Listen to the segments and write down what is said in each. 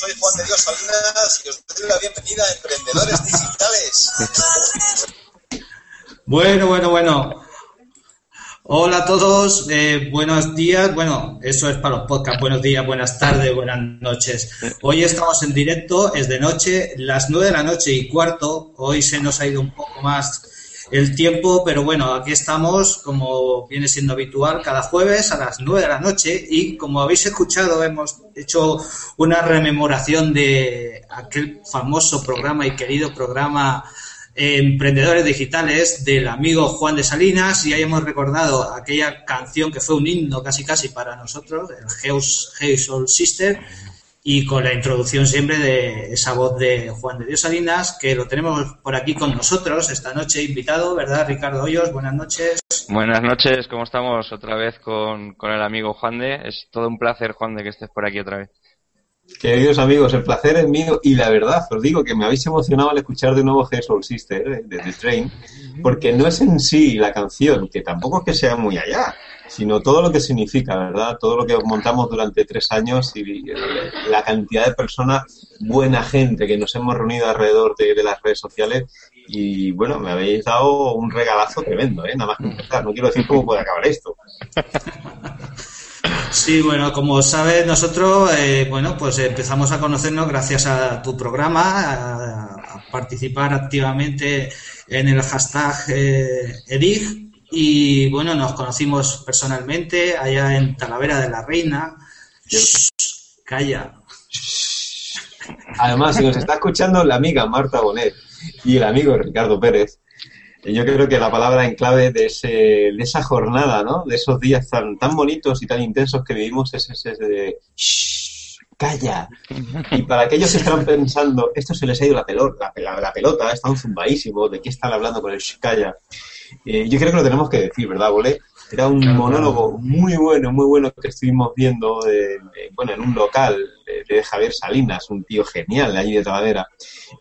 soy Juan de Dios Salinas y os doy la bienvenida a Emprendedores Digitales. Bueno, bueno, bueno. Hola a todos, eh, buenos días. Bueno, eso es para los podcasts. Buenos días, buenas tardes, buenas noches. Hoy estamos en directo, es de noche, las nueve de la noche y cuarto. Hoy se nos ha ido un poco más el tiempo, pero bueno, aquí estamos, como viene siendo habitual, cada jueves a las nueve de la noche. Y como habéis escuchado, hemos hecho una rememoración de aquel famoso programa y querido programa Emprendedores Digitales del amigo Juan de Salinas. Y ahí hemos recordado aquella canción que fue un himno casi casi para nosotros, el Heus, Heus Soul Sister, y con la introducción siempre de esa voz de Juan de Dios Salinas, que lo tenemos por aquí con nosotros esta noche invitado, ¿verdad, Ricardo Hoyos? Buenas noches. Buenas noches, ¿cómo estamos? Otra vez con, con el amigo Juan de. Es todo un placer, Juan de, que estés por aquí otra vez. Queridos amigos, el placer es mío y la verdad, os digo que me habéis emocionado al escuchar de nuevo Hey Soul Sister eh, de The Train, porque no es en sí la canción, que tampoco es que sea muy allá, sino todo lo que significa, ¿verdad? Todo lo que montamos durante tres años y la cantidad de personas, buena gente que nos hemos reunido alrededor de, de las redes sociales y bueno, me habéis dado un regalazo tremendo, ¿eh? Nada más que empezar, no quiero decir cómo puede acabar esto. Sí, bueno, como sabes, nosotros, eh, bueno, pues empezamos a conocernos gracias a tu programa, a, participar activamente en el hashtag eh, EDIG y bueno, nos conocimos personalmente allá en Talavera de la Reina. Calla. Además, si nos está escuchando la amiga Marta Bonet y el amigo Ricardo Pérez, yo creo que la palabra en clave de, ese, de esa jornada, ¿no? De esos días tan, tan bonitos y tan intensos que vivimos es ese de Shh, calla. Y para aquellos que están pensando, esto se les ha ido la pelota, la, la pelota, están zumbadísimos, ¿de qué están hablando con el Shh, calla? Eh, yo creo que lo tenemos que decir, ¿verdad, Bole? Era un monólogo muy bueno, muy bueno que estuvimos viendo de, de, bueno, en un local de, Javier Salinas, un tío genial de allí de Talavera,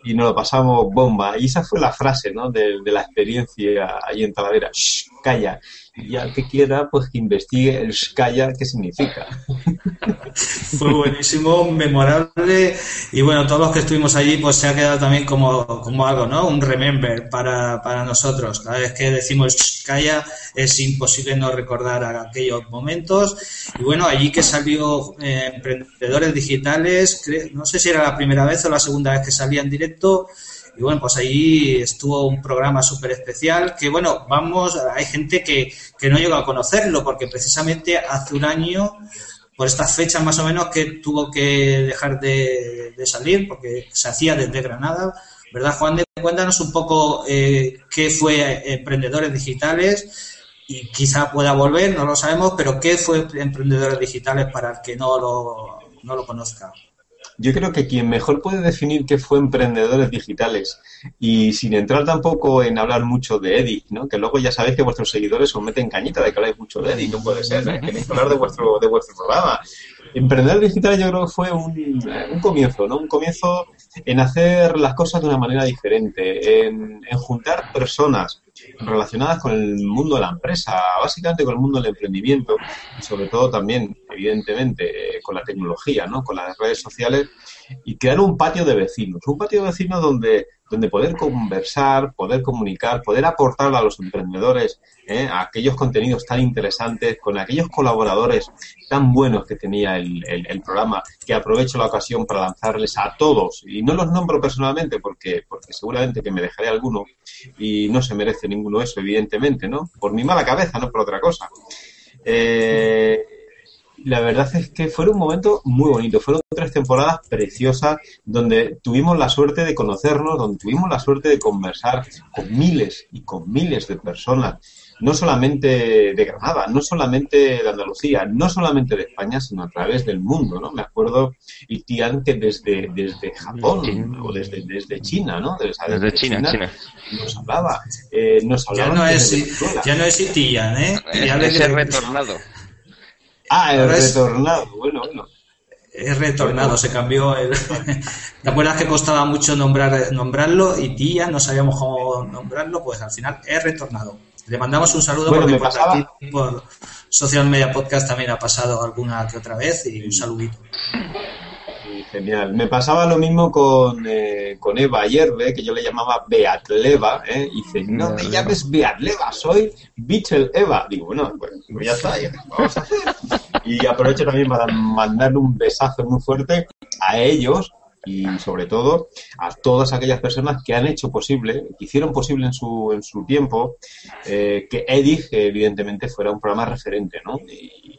y nos lo pasamos bomba. Y esa fue la frase, ¿no? De, la experiencia allí en Talavera. Shh, calla. Y al que quiera, pues que investigue el calla, qué significa. Fue buenísimo, memorable y bueno, todos los que estuvimos allí pues se ha quedado también como, como algo, ¿no? Un remember para, para nosotros. Cada vez que decimos shh, calla es imposible no recordar aquellos momentos y bueno, allí que salió eh, Emprendedores Digitales, no sé si era la primera vez o la segunda vez que salía en directo y bueno, pues ahí estuvo un programa súper especial que bueno, vamos, hay gente que, que no llegó a conocerlo porque precisamente hace un año por estas fechas más o menos que tuvo que dejar de, salir porque se hacía desde Granada, ¿verdad Juan? De, cuéntanos un poco eh, qué fue Emprendedores Digitales y quizá pueda volver, no lo sabemos, pero qué fue Emprendedores Digitales para el que no lo, no lo conozca yo creo que quien mejor puede definir qué fue emprendedores digitales y sin entrar tampoco en hablar mucho de Eddie, ¿no? que luego ya sabéis que vuestros seguidores os meten cañita de que habláis mucho de no puede ser, ¿eh? queréis hablar de vuestro, de vuestro programa. Emprendedores digitales yo creo que fue un, un comienzo, ¿no? un comienzo en hacer las cosas de una manera diferente, en, en juntar personas relacionadas con el mundo de la empresa, básicamente con el mundo del emprendimiento y sobre todo también, evidentemente, con la tecnología, ¿no? con las redes sociales y crear un patio de vecinos, un patio de vecinos donde, donde poder conversar, poder comunicar, poder aportar a los emprendedores ¿eh? aquellos contenidos tan interesantes, con aquellos colaboradores tan buenos que tenía el, el, el, programa, que aprovecho la ocasión para lanzarles a todos, y no los nombro personalmente porque, porque seguramente que me dejaré alguno y no se merece ninguno eso, evidentemente, ¿no? Por mi mala cabeza, no por otra cosa. Eh, la verdad es que fue un momento muy bonito. Fueron tres temporadas preciosas donde tuvimos la suerte de conocernos, donde tuvimos la suerte de conversar con miles y con miles de personas, no solamente de Granada, no solamente de Andalucía, no solamente de España, sino a través del mundo, ¿no? Me acuerdo, Itian, que desde, desde Japón China. o desde, desde China, ¿no? Desde, desde China, China, China, Nos hablaba. Eh, nos hablaba ya, no es, ya no es Itian, ¿eh? Ya es el retornado. Ah, el retornado, bueno, bueno. Es retornado, se cambió el... ¿Te acuerdas que costaba mucho nombrar, nombrarlo? Y tía, no sabíamos cómo nombrarlo, pues al final es retornado. Le mandamos un saludo bueno, porque pasaba... por Social Media Podcast también ha pasado alguna que otra vez y un saludito. Genial. Me pasaba lo mismo con, eh, con Eva Yerbe, que yo le llamaba Beatleva, ¿eh? Y dice, no me llames Beatleva, soy Bichel Eva. Digo, bueno, pues, pues ya está, ya, vamos a hacer. Y aprovecho también para mandarle un besazo muy fuerte a ellos y sobre todo a todas aquellas personas que han hecho posible, que hicieron posible en su, en su tiempo, eh, que Edith, evidentemente, fuera un programa referente, ¿no? Y,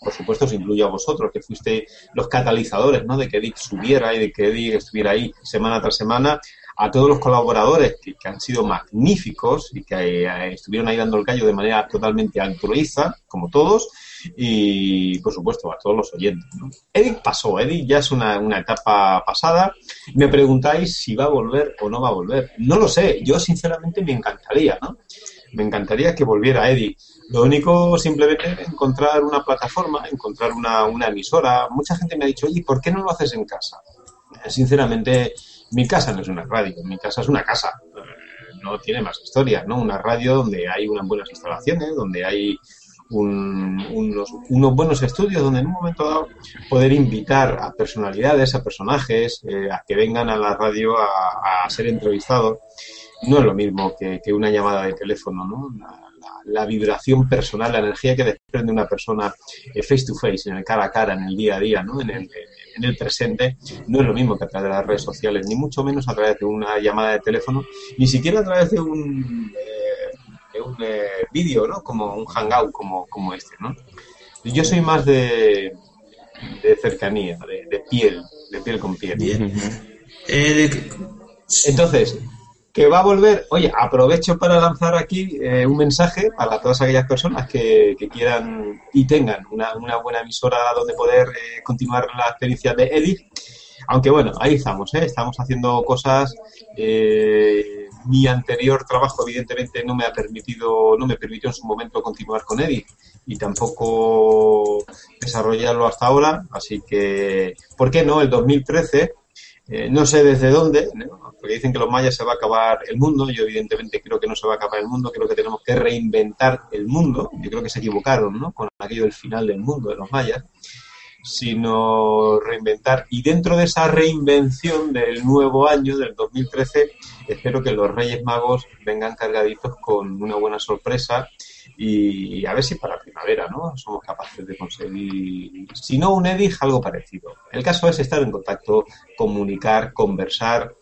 por supuesto, os incluyo a vosotros, que fuiste los catalizadores, ¿no? De que Edith subiera y de que Edith estuviera ahí semana tras semana, a todos los colaboradores que, han sido magníficos y que eh, estuvieron ahí dando el callo de manera totalmente altruista, como todos, y por supuesto a todos los oyentes. ¿no? Edith pasó, Edith ya es una, una, etapa pasada. Me preguntáis si va a volver o no va a volver. No lo sé, yo sinceramente me encantaría, ¿no? Me encantaría que volviera Edith. Lo único simplemente es encontrar una plataforma, encontrar una, una emisora. Mucha gente me ha dicho, oye, ¿por qué no lo haces en casa? Sinceramente, mi casa no es una radio, mi casa es una casa. No tiene más historia, ¿no? Una radio donde hay unas buenas instalaciones, donde hay un, unos, unos, buenos estudios donde en un momento dado poder invitar a personalidades, a personajes, eh, a que vengan a la radio a, a, ser entrevistados. No es lo mismo que, que una llamada de teléfono, ¿no? La, vibración personal, la energía que desprende una persona eh, face to face, en el cara a cara, en el día a día, ¿no? En el, en el presente, no es lo mismo que a través de las redes sociales, ni mucho menos a través de una llamada de teléfono, ni siquiera a través de un eh, un eh, vídeo, ¿no? Como un hangout como, como este, ¿no? Yo soy más de, de cercanía, de, de, piel, de piel con piel. Bien. Eh. Entonces, que va a volver, oye, aprovecho para lanzar aquí eh, un mensaje para todas aquellas personas que, quieran y tengan una, una, buena emisora donde poder eh, continuar la experiencia de Edith. Aunque bueno, ahí estamos, ¿eh? estamos haciendo cosas eh, mi anterior trabajo evidentemente no me ha permitido, no me permitió en su momento continuar con Edith y tampoco desarrollarlo hasta ahora, así que, ¿por qué no? El 2013, eh, no sé desde dónde, ¿no? Porque dicen que los mayas se va a acabar el mundo, yo evidentemente creo que no se va a acabar el mundo, creo que tenemos que reinventar el mundo, yo creo que se equivocaron, ¿no? Con aquello del final del mundo de los mayas sino reinventar. Y dentro de esa reinvención del nuevo año, del 2013, espero que los Reyes Magos vengan cargaditos con una buena sorpresa y a ver si para primavera, ¿no? Somos capaces de conseguir, si no un EDIG, algo parecido. El caso es estar en contacto, comunicar, conversar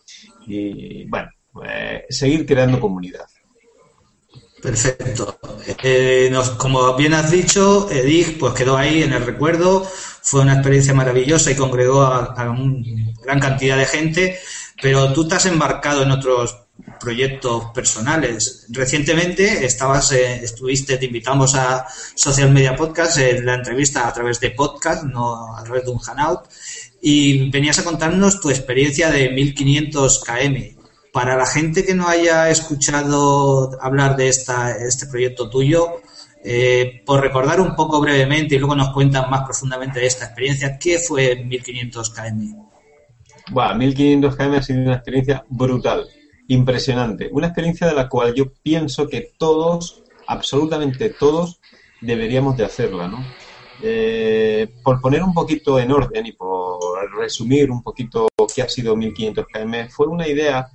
y, bueno, eh, seguir creando comunidad. Perfecto. Eh, nos, como bien has dicho, EDIG pues quedó ahí en el recuerdo, fue una experiencia maravillosa y congregó a, a una gran cantidad de gente, pero tú te has embarcado en otros proyectos personales. Recientemente estabas, eh, estuviste, te invitamos a Social Media Podcast, en la entrevista a través de podcast, no a través de un Hangout, y venías a contarnos tu experiencia de 1500 km. Para la gente que no haya escuchado hablar de este proyecto tuyo, eh, por recordar un poco brevemente y luego nos cuentan más profundamente de esta experiencia, ¿qué fue 1500 km? Bueno, 1500 km ha sido una experiencia brutal, impresionante. Una experiencia de la cual yo pienso que todos, absolutamente todos, deberíamos de hacerla, ¿no? Eh, por poner un poquito en orden y por resumir un poquito qué ha sido 1500 km, fue una idea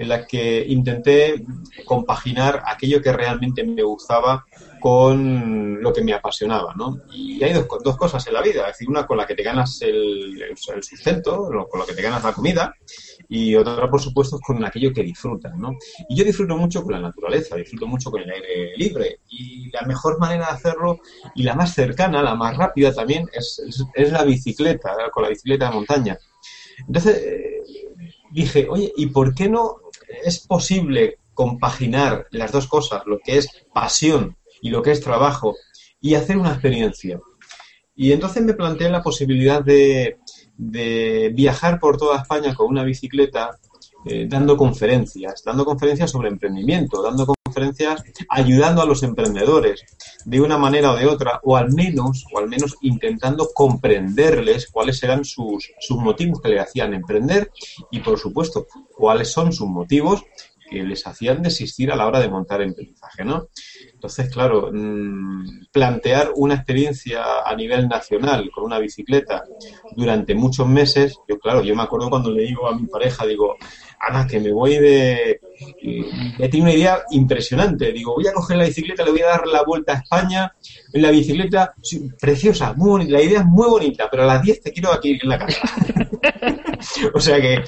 en la que intenté compaginar aquello que realmente me gustaba con lo que me apasionaba, ¿no? Y hay dos, cosas en la vida, es decir, una con la que te ganas el, sustento, con lo que te ganas la comida, y otra, por supuesto, con aquello que disfrutas, ¿no? Y yo disfruto mucho con la naturaleza, disfruto mucho con el aire libre, y la mejor manera de hacerlo, y la más cercana, la más rápida también, es, es, es la bicicleta, con la bicicleta de montaña. Entonces, eh, dije, oye, ¿y por qué no es posible compaginar las dos cosas, lo que es pasión y lo que es trabajo, y hacer una experiencia. Y entonces me planteé la posibilidad de, de viajar por toda España con una bicicleta eh, dando conferencias, dando conferencias sobre emprendimiento, dando conferencias ayudando a los emprendedores de una manera o de otra, o al menos, o al menos intentando comprenderles cuáles eran sus, sus motivos que le hacían emprender y, por supuesto, cuáles son sus motivos que les hacían desistir a la hora de montar emprendizaje, ¿no? Entonces, claro, mm, plantear una experiencia a nivel nacional con una bicicleta durante muchos meses, yo claro, yo me acuerdo cuando le digo a mi pareja, digo, Ana, que me voy de... He tenido una idea impresionante. Digo, voy a coger la bicicleta, le voy a dar la vuelta a España en la bicicleta, preciosa, muy bonita. La idea es muy bonita, pero a las 10 te quiero aquí en la casa. o sea que,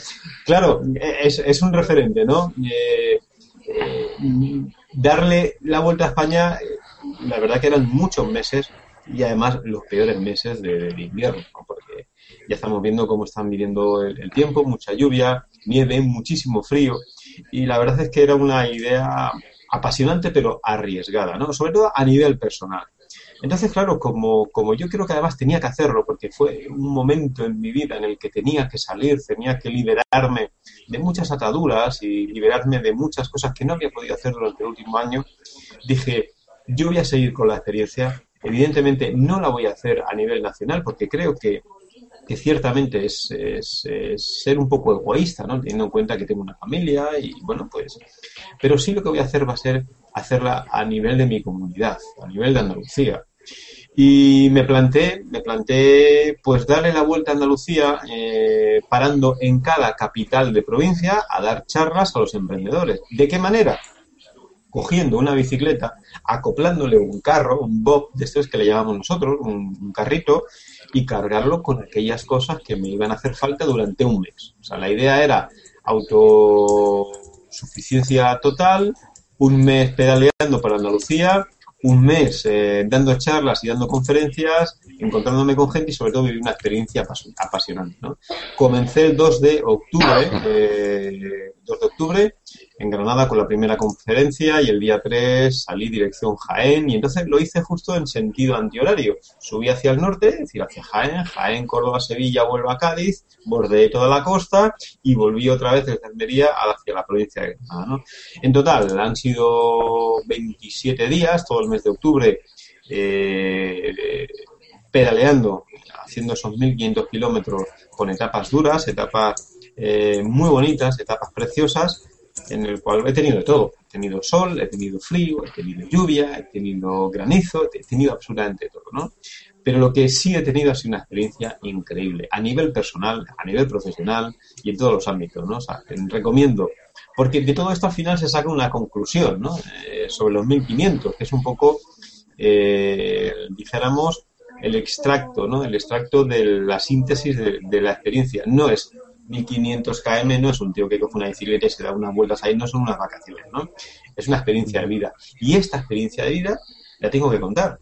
claro, es, un referente, ¿no? Eh, eh, darle la vuelta a España, eh, la verdad que eran muchos meses y además los peores meses de, invierno, porque ya estamos viendo cómo están viviendo el, tiempo, mucha lluvia, nieve, muchísimo frío y la verdad es que era una idea apasionante pero arriesgada, ¿no? Sobre todo a nivel personal. Entonces, claro, como, como yo creo que además tenía que hacerlo, porque fue un momento en mi vida en el que tenía que salir, tenía que liberarme de muchas ataduras y liberarme de muchas cosas que no había podido hacer durante el último año, dije, yo voy a seguir con la experiencia. Evidentemente no la voy a hacer a nivel nacional porque creo que, que ciertamente es, es, ser un poco egoísta, ¿no? teniendo en cuenta que tengo una familia y bueno, pues... Pero sí lo que voy a hacer va a ser hacerla a nivel de mi comunidad, a nivel de Andalucía. Y me planteé, me planteé pues darle la vuelta a Andalucía eh, parando en cada capital de provincia a dar charlas a los emprendedores. ¿De qué manera? Cogiendo una bicicleta, acoplándole un carro, un bob de estos que le llamamos nosotros, un, carrito, y cargarlo con aquellas cosas que me iban a hacer falta durante un mes. O sea, la idea era autosuficiencia total, un mes pedaleando para Andalucía, un mes eh, dando charlas y dando conferencias, encontrándome con gente y sobre todo viví una experiencia apasionante. ¿no? Comencé el 2 de octubre, eh, 2 de octubre en Granada con la primera conferencia y el día 3 salí dirección Jaén y entonces lo hice justo en sentido antihorario. Subí hacia el norte, es decir, hacia Jaén, Jaén, Córdoba, Sevilla, vuelvo a Cádiz, bordeé toda la costa y volví otra vez desde Almería hacia la provincia de Granada. En total han sido 27 días, todo el mes de octubre, eh, pedaleando, haciendo esos 1.500 kilómetros con etapas duras, etapas eh, muy bonitas, etapas preciosas en el cual he tenido todo. He tenido sol, he tenido frío, he tenido lluvia, he tenido granizo, he tenido absolutamente todo, ¿no? Pero lo que sí he tenido ha sido una experiencia increíble, a nivel personal, a nivel profesional y en todos los ámbitos, ¿no? O sea, recomiendo, porque de todo esto al final se saca una conclusión, ¿no? Eh, sobre los 1500, que es un poco, eh, dijéramos, el extracto, ¿no? El extracto de la síntesis de la experiencia. No es 1500 km no es un tío que coge una bicicleta y se da unas vueltas ahí, no son unas vacaciones, ¿no? Es una experiencia de vida. Y esta experiencia de vida la tengo que contar,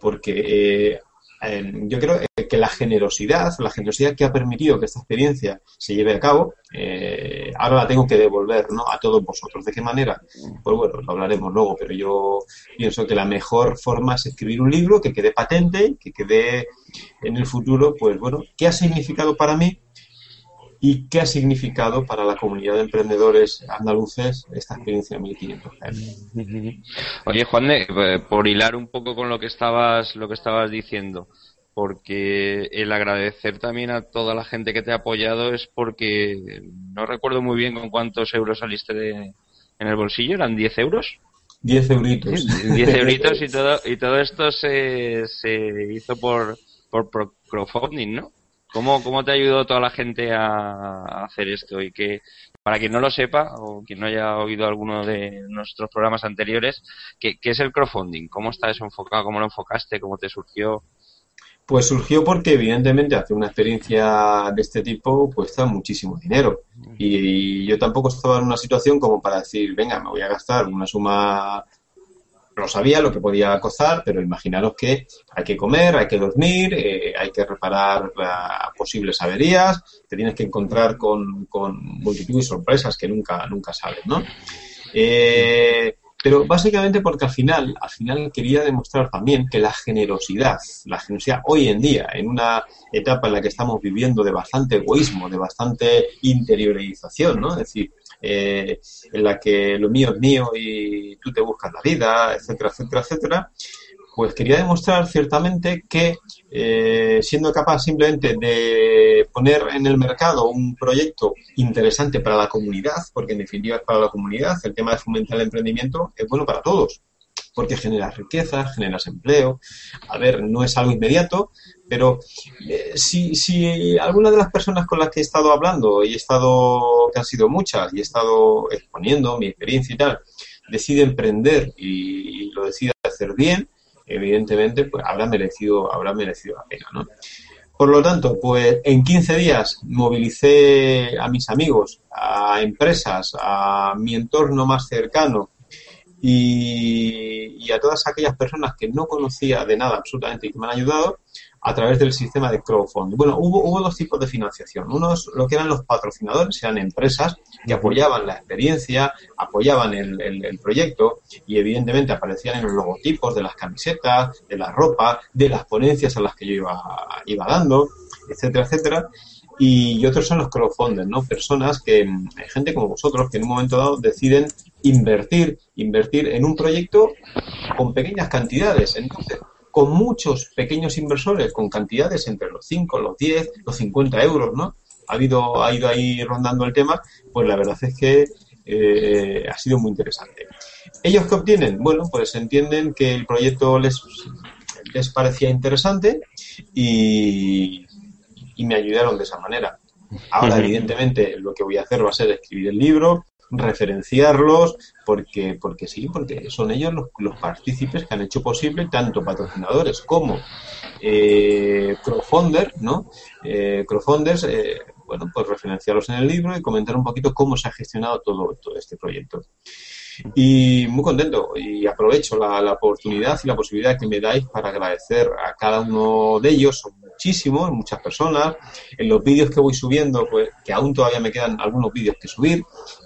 porque eh, yo creo que la generosidad, la generosidad que ha permitido que esta experiencia se lleve a cabo, eh, ahora la tengo que devolver ¿no? a todos vosotros. ¿De qué manera? Pues bueno, lo hablaremos luego, pero yo pienso que la mejor forma es escribir un libro que quede patente, que quede en el futuro, pues bueno, ¿qué ha significado para mí y qué ha significado para la comunidad de emprendedores andaluces esta experiencia de 1500 Oye, Juan, eh, por hilar un poco con lo que estabas lo que estabas diciendo, porque el agradecer también a toda la gente que te ha apoyado es porque no recuerdo muy bien con cuántos euros saliste de, en el bolsillo, ¿eran 10 euros? 10 euritos. 10 euritos y todo, y todo esto se, se hizo por, por crowdfunding, ¿no? ¿Cómo, ¿Cómo te ayudó toda la gente a, hacer esto? Y que, para quien no lo sepa, o quien no haya oído alguno de nuestros programas anteriores, ¿qué, es el crowdfunding? ¿Cómo está eso enfocado? ¿Cómo lo enfocaste? ¿Cómo te surgió? Pues surgió porque evidentemente hacer una experiencia de este tipo cuesta muchísimo dinero. Y, yo tampoco estaba en una situación como para decir, venga, me voy a gastar una suma no sabía lo que podía costar, pero imaginaros que hay que comer, hay que dormir, eh, hay que reparar posibles averías, te tienes que encontrar con, con multitud de sorpresas que nunca, nunca sabes, ¿no? Eh, pero básicamente porque al final, al final quería demostrar también que la generosidad, la generosidad hoy en día, en una etapa en la que estamos viviendo de bastante egoísmo, de bastante interiorización, ¿no? Es decir, eh, en la que lo mío es mío y tú te buscas la vida, etcétera, etcétera, etcétera, pues quería demostrar ciertamente que eh, siendo capaz simplemente de poner en el mercado un proyecto interesante para la comunidad, porque en definitiva es para la comunidad, el tema de fomentar el emprendimiento es bueno para todos. Porque generas riqueza, generas empleo. A ver, no es algo inmediato, pero eh, si, si alguna de las personas con las que he estado hablando, y he estado, que han sido muchas, y he estado exponiendo mi experiencia y tal, decide emprender y, lo decide hacer bien, evidentemente, pues habrá merecido, habrá merecido la pena, ¿no? Por lo tanto, pues en 15 días movilicé a mis amigos, a empresas, a mi entorno más cercano y, a todas aquellas personas que no conocía de nada absolutamente y que me han ayudado a través del sistema de crowdfunding. Bueno, hubo, hubo dos tipos de financiación. Unos, lo que eran los patrocinadores, eran empresas que apoyaban la experiencia, apoyaban el, el, proyecto y evidentemente aparecían en los logotipos de las camisetas, de la ropa, de las ponencias a las que yo iba, iba dando, etcétera, etcétera. Y otros son los crowdfunders, ¿no? Personas que, hay gente como vosotros, que en un momento dado deciden invertir, invertir en un proyecto con pequeñas cantidades. Entonces, con muchos pequeños inversores con cantidades entre los 5, los 10, los 50 euros, ¿no? Ha, habido, ha ido ahí rondando el tema, pues la verdad es que eh, ha sido muy interesante. ¿Ellos qué obtienen? Bueno, pues entienden que el proyecto les, les parecía interesante y, y me ayudaron de esa manera. Ahora, evidentemente, lo que voy a hacer va a ser escribir el libro, referenciarlos, porque, porque sí, porque son ellos los, los partícipes que han hecho posible, tanto patrocinadores como eh, crowdfunders, ¿no? Eh, crowdfunders, eh, bueno, pues referenciarlos en el libro y comentar un poquito cómo se ha gestionado todo, todo este proyecto. Y muy contento y aprovecho la, la, oportunidad y la posibilidad que me dais para agradecer a cada uno de ellos, son muchísimos, muchas personas. En los vídeos que voy subiendo, pues que aún todavía me quedan algunos vídeos que subir,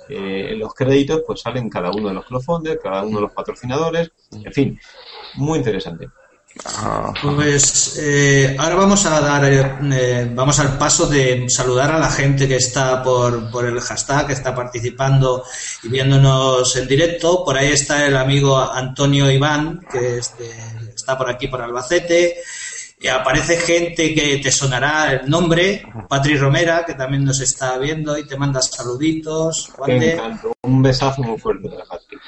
eh, en los créditos pues salen cada uno de los crowdfunders, cada uno de los patrocinadores, en fin, muy interesante. Pues eh, ahora vamos a dar, eh, vamos al paso de saludar a la gente que está por, por el hashtag, que está participando y viéndonos en directo. Por ahí está el amigo Antonio Iván, que está por aquí por Albacete. Y aparece gente que te sonará el nombre, Patri Romera, que también nos está viendo y te manda saluditos. Un besazo muy fuerte para Patri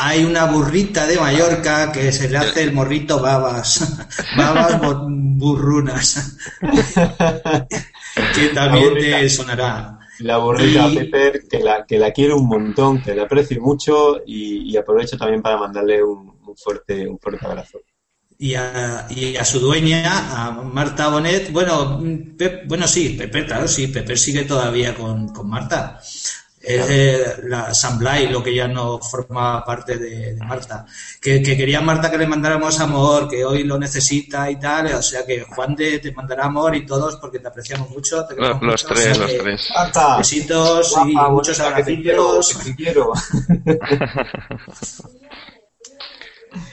hay una burrita de Mallorca que se le hace el morrito babas, babas burrunas, que también te sonará. La burrita Pepper, que la, que la quiero un montón, que la aprecio mucho y, aprovecho también para mandarle un, fuerte, un fuerte abrazo. Y a, y a, su dueña, a Marta Bonet, bueno, bueno sí, Pepe, claro, sí, Pepe sigue todavía con, con Marta es la Blay, lo que ya no forma parte de, Marta. Que, quería Marta que le mandáramos amor, que hoy lo necesita y tal. O sea que Juan de te mandará amor y todos porque te apreciamos mucho. los, tres, los tres. Besitos y muchos abracitos.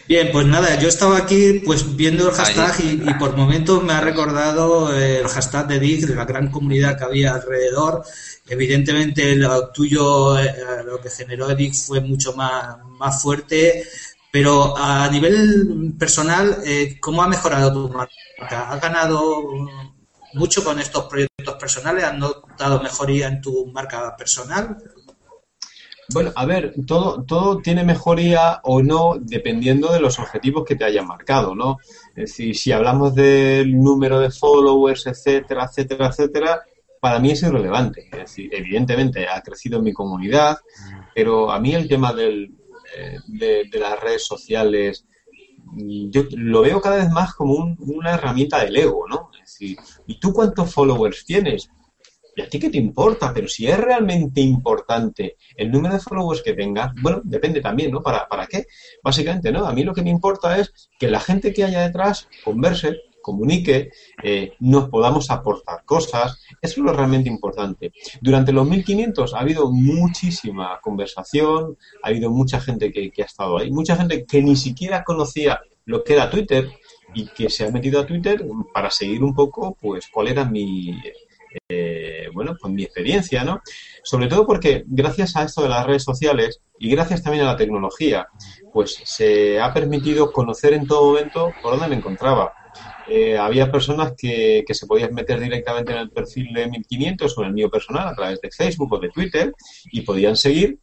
Bien, pues nada, yo estaba aquí pues viendo el hashtag y, por momentos me ha recordado el hashtag de Dick, de la gran comunidad que había alrededor Evidentemente lo tuyo, eh, lo que generó Edic fue mucho más, más fuerte, pero a nivel personal, eh, ¿cómo ha mejorado tu marca? ¿Has ganado mucho con estos proyectos personales? ¿Has notado mejoría en tu marca personal? Bueno, a ver, todo, todo tiene mejoría o no dependiendo de los objetivos que te hayan marcado, ¿no? Es decir, si hablamos del número de followers, etcétera, etcétera, etcétera, para mí es irrelevante. Es decir, evidentemente ha crecido mi comunidad, pero a mí el tema del, eh, de, las redes sociales, yo lo veo cada vez más como una herramienta del ego, ¿no? Es decir, ¿y tú cuántos followers tienes? ¿Y a ti qué te importa? Pero si es realmente importante el número de followers que tengas, bueno, depende también, ¿no? ¿Para, ¿Para qué? Básicamente, ¿no? A mí lo que me importa es que la gente que haya detrás converse, comunique, eh, nos podamos aportar cosas. Eso es lo realmente importante. Durante los 1500 ha habido muchísima conversación, ha habido mucha gente que, ha estado ahí, mucha gente que ni siquiera conocía lo que era Twitter y que se ha metido a Twitter para seguir un poco, pues, cuál era mi, eh, bueno, pues mi experiencia, ¿no? Sobre todo porque gracias a esto de las redes sociales y gracias también a la tecnología, pues se ha permitido conocer en todo momento por dónde me encontraba. Eh, había personas que, que, se podían meter directamente en el perfil de 1500 o en el mío personal a través de Facebook o de Twitter y podían seguir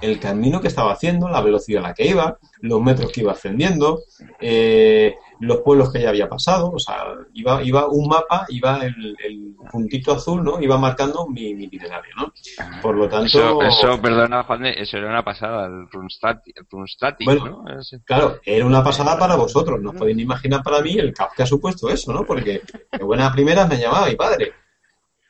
el camino que estaba haciendo, la velocidad a la que iba, los metros que iba ascendiendo, eh, los pueblos que ya había pasado, o sea, iba, iba un mapa, iba el, el puntito azul, ¿no? Iba marcando mi, mi itinerario, ¿no? Por lo tanto... Eso, eso perdona, Juan, eso era una pasada, el Runstati, el Runstati, Bueno, ¿no? Ese. Claro, era una pasada para vosotros, no os podéis imaginar para mí el caos que ha supuesto eso, ¿no? Porque de buenas primeras me llamaba mi padre.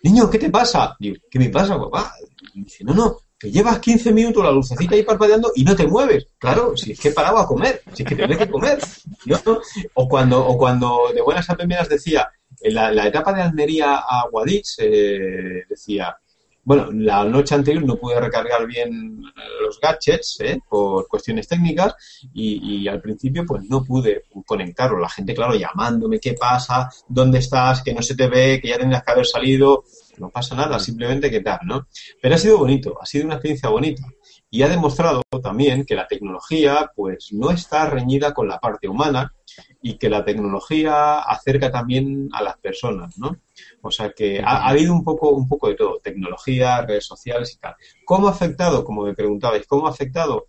Niño, ¿qué te pasa? Digo, ¿qué me pasa, papá? Y dice, no, no, que llevas 15 minutos la lucecita ahí parpadeando y no te mueves. Claro, si es que he parado a comer, si es que tienes que comer. ¿no? O cuando, o cuando de buenas a primeras decía, en la, la etapa de Almería a Guadix, eh, decía, bueno, la noche anterior no pude recargar bien los gadgets ¿eh? por cuestiones técnicas y, y al principio pues no pude conectarlo. La gente, claro, llamándome, ¿qué pasa? ¿Dónde estás? Que no se te ve, que ya tendrías que haber salido. No pasa nada, simplemente que tal, ¿no? Pero ha sido bonito, ha sido una experiencia bonita y ha demostrado también que la tecnología pues no está reñida con la parte humana y que la tecnología acerca también a las personas, ¿no? O sea que ha, ha habido un poco, un poco de todo, tecnología, redes sociales y tal. ¿Cómo ha afectado? Como me preguntabais, ¿cómo ha afectado?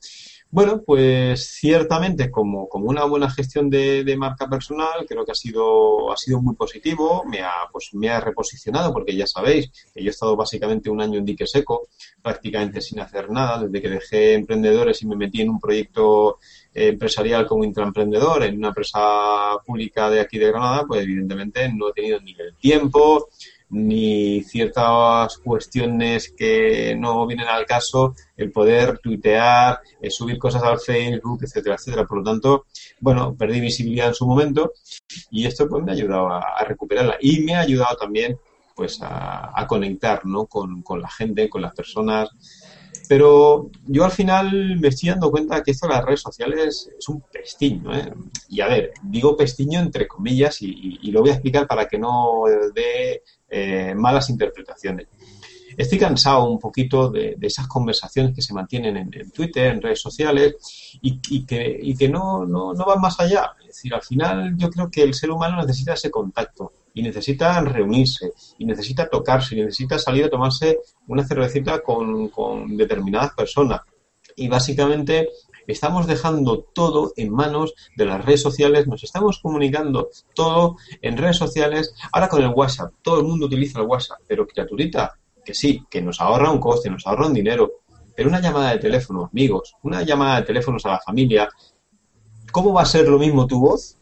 Bueno, pues ciertamente como, como una buena gestión de, de marca personal, creo que ha sido, ha sido muy positivo, me ha, pues, me ha reposicionado, porque ya sabéis que yo he estado básicamente un año en dique seco, prácticamente sin hacer nada, desde que dejé emprendedores y me metí en un proyecto eh, empresarial como intraemprendedor en una empresa pública de aquí de Granada, pues evidentemente no he tenido ni el tiempo, ni ciertas cuestiones que no vienen al caso, el poder tuitear, eh, subir cosas al Facebook, etcétera, etcétera. Por lo tanto, bueno, perdí visibilidad en su momento y esto pues me ha ayudado a, recuperarla y me ha ayudado también pues a, a conectar ¿no? con, con la gente, con las personas. Pero yo al final me estoy dando cuenta que esto de las redes sociales es un pestiño. ¿eh? Y a ver, digo pestiño entre comillas y, y- y lo voy a explicar para que no dé eh, malas interpretaciones. Estoy cansado un poquito de, esas conversaciones que se mantienen en, Twitter, en redes sociales, y, que, no, no van más allá. Es decir, al final yo creo que el ser humano necesita ese contacto, y necesita reunirse, y necesita tocarse, y necesita salir a tomarse una cervecita con, con determinadas personas. Y básicamente estamos dejando todo en manos de las redes sociales, nos estamos comunicando todo en redes sociales. Ahora con el WhatsApp, todo el mundo utiliza el WhatsApp, pero criaturita, que sí, que nos ahorra un coste, nos ahorra un dinero, pero una llamada de teléfono, amigos, una llamada de teléfonos a la familia, ¿cómo va a ser lo mismo tu voz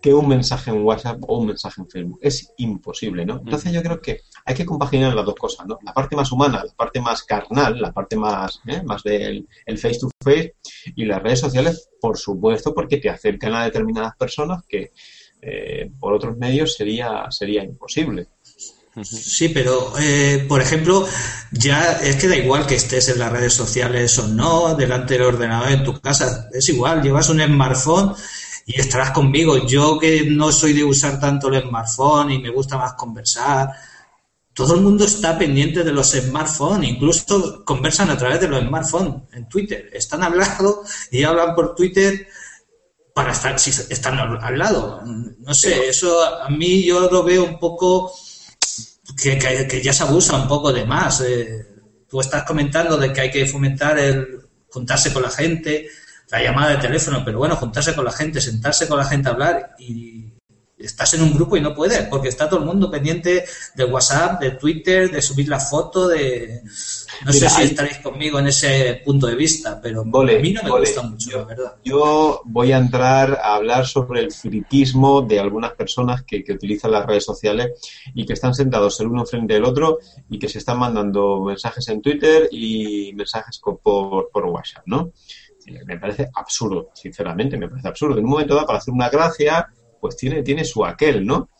que un mensaje en WhatsApp o un mensaje en Facebook? Es imposible, ¿no? Entonces yo creo que hay que compaginar las dos cosas, ¿no? La parte más humana, la parte más carnal, la parte más, ¿eh? más del el face to face y las redes sociales, por supuesto, porque te acercan a determinadas personas que eh, por otros medios sería, sería imposible. Sí, pero eh, por ejemplo, ya es que da igual que estés en las redes sociales o no, delante del ordenador en tu casa, es igual, llevas un smartphone y estarás conmigo. Yo que no soy de usar tanto el smartphone y me gusta más conversar, todo el mundo está pendiente de los smartphones, incluso conversan a través de los smartphones en Twitter. Están hablando y hablan por Twitter para estar, si están al lado. No sé, eso a mí yo lo veo un poco que, que- que ya se abusa un poco de más. eh. tú estás comentando de que hay que fomentar el juntarse con la gente, la llamada de teléfono, pero bueno, juntarse con la gente, sentarse con la gente a hablar y estás en un grupo y no puedes, porque está todo el mundo pendiente de WhatsApp, de Twitter, de subir la foto, de... No Mira, sé si estaréis conmigo en ese punto de vista, pero Vole, a mí no me vole. gusta mucho, Yo- la verdad. Yo voy a entrar a hablar sobre el friquismo de algunas personas que, que utilizan las redes sociales y que están sentados el uno frente del otro y que se están mandando mensajes en Twitter y mensajes por, por WhatsApp, ¿no? Eh, Me parece absurdo, sinceramente, me parece absurdo. En un momento dado, para hacer una gracia, pues tiene, tiene su aquel, ¿no?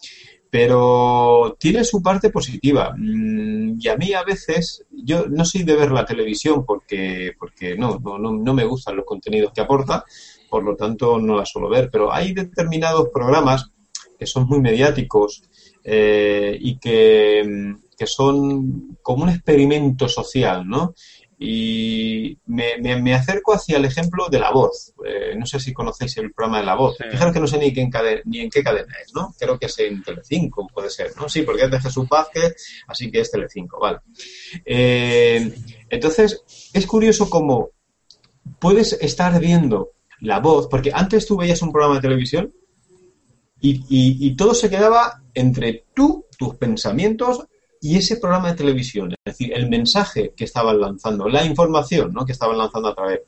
Pero tiene su parte positiva. Mm, Y a mí a veces, yo no soy de ver la televisión porque, porque no, no, no, me gustan los contenidos que aporta, por lo tanto no la suelo ver, pero hay determinados programas que son muy mediáticos eh, y que, que son como un experimento social, ¿no? Y me, me, me acerco hacia el ejemplo de La Voz. Eh, no sé si conocéis el programa de La Voz. Sí. Fijaros que no sé ni, qué en cadena- ni en qué cadena es, ¿no? Creo que es en Telecinco, puede ser, ¿no? Sí, porque es de Jesús Vázquez, así que es Telecinco, vale. Eh, entonces, es curioso cómo puedes estar viendo La Voz, porque antes tú veías un programa de televisión y, y- y todo se quedaba entre tú, tus pensamientos y ese programa de televisión. Es decir, el mensaje que estaban lanzando, la información ¿no? que estaban lanzando a través.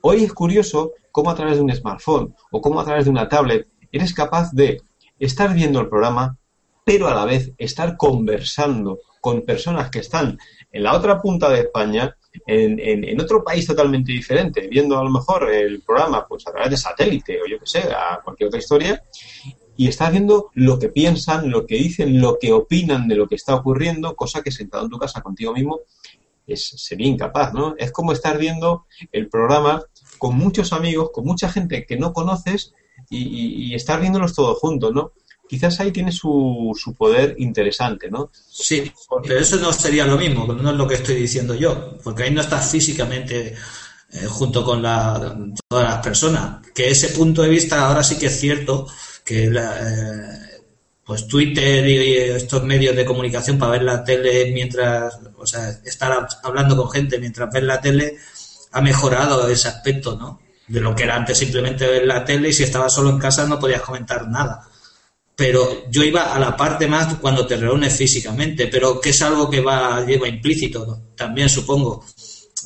Hoy es curioso cómo a través de un smartphone o cómo a través de una tablet eres capaz de estar viendo el programa, pero a la vez estar conversando con personas que están en la otra punta de España, en, en- otro país totalmente diferente, viendo a lo mejor el programa pues a través de satélite o yo que sé, a cualquier otra historia, y estás viendo lo que piensan, lo que dicen, lo que opinan de lo que está ocurriendo, cosa que sentado en tu casa contigo mismo es, sería incapaz, ¿no? Es como estar viendo el programa con muchos amigos, con mucha gente que no conoces y estar viéndolos todos juntos, ¿no? Quizás ahí tiene su, su poder interesante, ¿no? Sí, pero eso no sería lo mismo, no es lo que estoy diciendo yo, porque ahí no estás físicamente eh, junto con la, todas las personas. Que ese punto de vista ahora sí que es cierto que la, eh, pues Twitter y estos medios de comunicación para ver la tele mientras, o sea, estar hab- hablando con gente mientras ves la tele ha mejorado ese aspecto, ¿no? De lo que era antes simplemente ver la tele y si estabas solo en casa no podías comentar nada pero yo iba a la parte más cuando te reúnes físicamente, pero que es algo que va lleva implícito ¿no? también supongo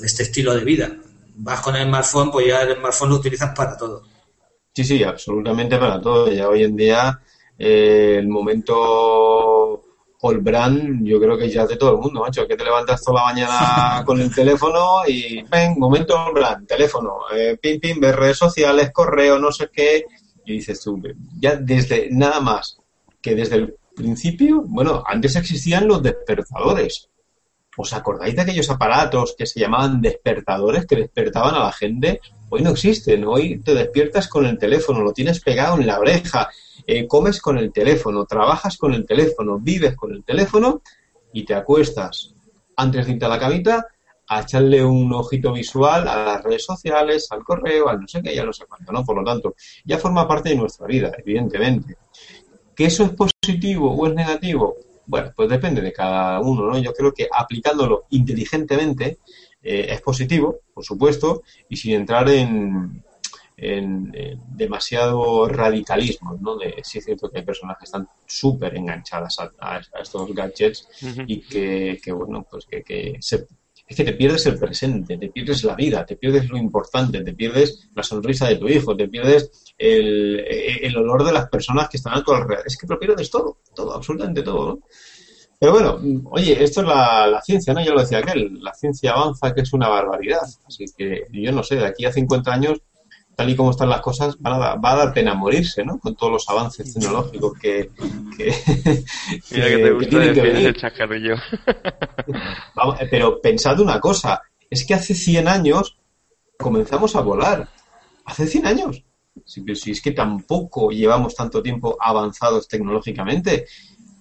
este estilo de vida. Vas con el smartphone, pues ya el smartphone lo utilizas para todo. Sí, sí, absolutamente para todo. Ya hoy en día eh, el momento all brand yo creo que ya es de todo el mundo, macho. Que te levantas toda la mañana con el teléfono y ven, momento all brand, teléfono, eh, pim, pim, ver redes sociales, correo, no sé qué. Y dices tú, ya desde nada más que desde el principio, bueno, antes existían los despertadores. ¿Os acordáis de aquellos aparatos que se llamaban despertadores que despertaban a la gente? Hoy no existen. Hoy te despiertas con el teléfono, lo tienes pegado en la oreja, eh, comes con el teléfono, trabajas con el teléfono, vives con el teléfono y te acuestas antes de irte a la camita a echarle un ojito visual a las redes sociales, al correo, al no sé qué, ya no sé cuánto, ¿no? Por lo tanto, ya forma parte de nuestra vida, evidentemente. ¿Que eso es positivo o es negativo? Bueno, pues depende de cada uno, ¿no? Yo creo que aplicándolo inteligentemente eh, es positivo, por supuesto, y sin entrar en, en, en demasiado radicalismo, ¿no? De, sí es cierto que hay personas que están súper enganchadas a, a- a estos gadgets y que, que, bueno, pues que, que se- es que te pierdes el presente, te pierdes la vida, te pierdes lo importante, te pierdes la sonrisa de tu hijo, te pierdes el, el olor de las personas que están a tu alrededor. Es que te lo pierdes todo, todo, absolutamente todo, ¿no? Pero bueno, oye, esto es la, la ciencia, ¿no? Ya lo decía aquel, la ciencia avanza que es una barbaridad. Así que yo no sé, de aquí a 50 años, tal y como están las cosas, van a dar- va a dar pena morirse, ¿no? Con todos los avances tecnológicos que, que, Mira que te que gusta decir venir. el chascarrillo. Vamos, eh, pero pensad una cosa, es que hace 100 años comenzamos a volar. Hace 100 años. Si, si es que tampoco llevamos tanto tiempo avanzados tecnológicamente.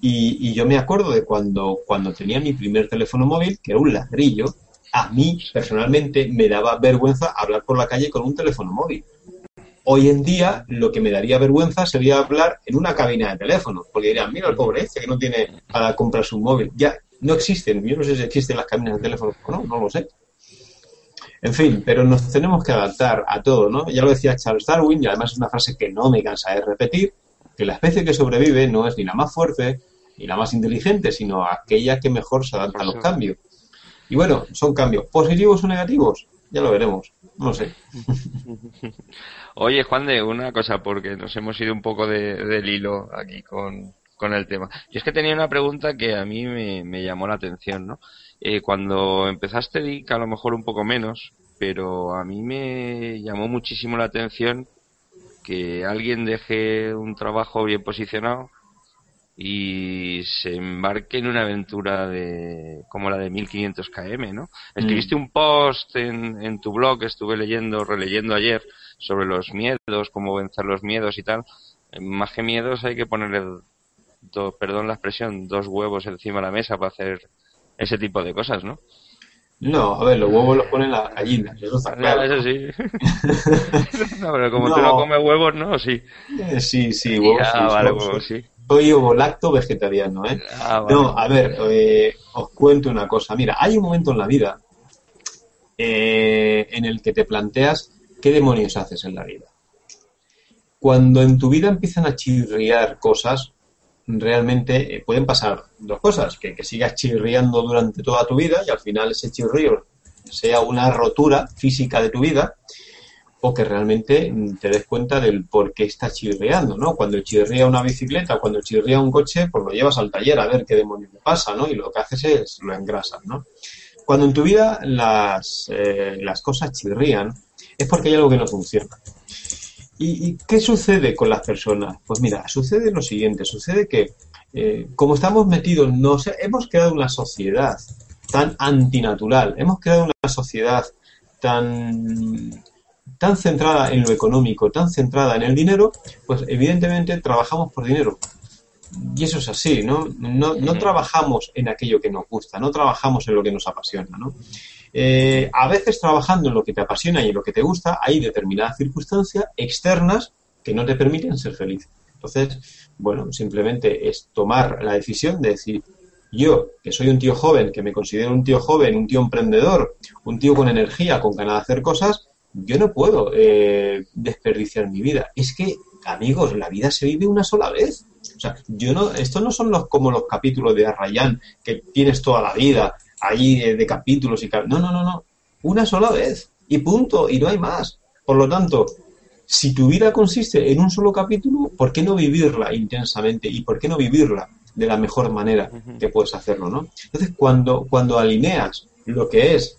Y, yo me acuerdo de cuando, cuando tenía mi primer teléfono móvil, que era un ladrillo, a mí personalmente me daba vergüenza hablar por la calle con un teléfono móvil. Hoy en día lo que me daría vergüenza sería hablar en una cabina de teléfono, porque dirían, mira el pobre este que no tiene para comprarse un móvil. Ya no existen, yo no sé si existen las cabinas de teléfono o no, no lo sé. En fin, pero nos tenemos que adaptar a todo, ¿no? Ya lo decía Charles Darwin, y además es una frase que no me cansa de repetir, que la especie que sobrevive no es ni la más fuerte ni la más inteligente, sino aquella que mejor se adapta a los cambios. Y bueno, son cambios positivos o negativos, ya lo veremos, no sé. Oye, Juan de, una cosa, porque nos hemos ido un poco de- del hilo aquí con, con el tema. Y es que tenía una pregunta que a mí me, me llamó la atención, ¿no? Eh, cuando empezaste, di que a lo mejor un poco menos, pero a mí me llamó muchísimo la atención que alguien deje un trabajo bien posicionado y se embarque en una aventura de como la de 1500 km, ¿no? Escribiste un post en, en tu blog, estuve leyendo, releyendo ayer, sobre los miedos, cómo vencer los miedos y tal. Eh, Más que miedos hay que ponerle, do- perdón la expresión, dos huevos encima de la mesa para hacer ese tipo de cosas, ¿no? No, a ver, los huevos los ponen las gallinas, eso está claro. eso sí. no, pero como tú no comes huevos, ¿no? Sí. Eh, sí, sí, huevos. Ah, vale, huevos, sí. Soy ovo-lacto vegetariano, ¿eh? Ah, vale. No, a ver, eh, os cuento una cosa. Mira, hay un momento en la vida eh, en el que te planteas qué demonios haces en la vida. Cuando en tu vida empiezan a chirriar cosas, realmente eh, pueden pasar dos cosas, que, que, sigas chirriando durante toda tu vida y al final ese chirrío sea una rotura física de tu vida o que realmente te des cuenta del por qué estás chirriando, ¿no? Cuando chirría una bicicleta, cuando chirría un coche, pues lo llevas al taller a ver qué demonios le pasa, ¿no? Y lo que haces es lo engrasas, ¿no? Cuando en tu vida las, eh, las cosas chirrían, es porque hay algo que no funciona. ¿Y, qué sucede con las personas? Pues mira, sucede lo siguiente, sucede que eh, como estamos metidos, nos, hemos creado una sociedad tan antinatural, hemos creado una sociedad tan, tan centrada en lo económico, tan centrada en el dinero, pues evidentemente trabajamos por dinero. Y eso es así, ¿no? No, no trabajamos en aquello que nos gusta, no trabajamos en lo que nos apasiona, ¿no? Eh, a veces trabajando en lo que te apasiona y en lo que te gusta, hay determinadas circunstancias externas que no te permiten ser feliz. Entonces, bueno, simplemente es tomar la decisión de decir, yo, que soy un tío joven, que me considero un tío joven, un tío emprendedor, un tío con energía, con ganas de hacer cosas, yo no puedo eh, desperdiciar mi vida. Es que, amigos, la vida se vive una sola vez. O sea, yo no, estos no son los como los capítulos de Arrayan, que tienes toda la vida, ahí de, capítulos y... No, no, no, no. Una sola vez. Y punto. Y no hay más. Por lo tanto, si tu vida consiste en un solo capítulo, ¿por qué no vivirla intensamente? ¿Y por qué no vivirla de la mejor manera que puedes hacerlo, no? Entonces, cuando, cuando alineas lo que es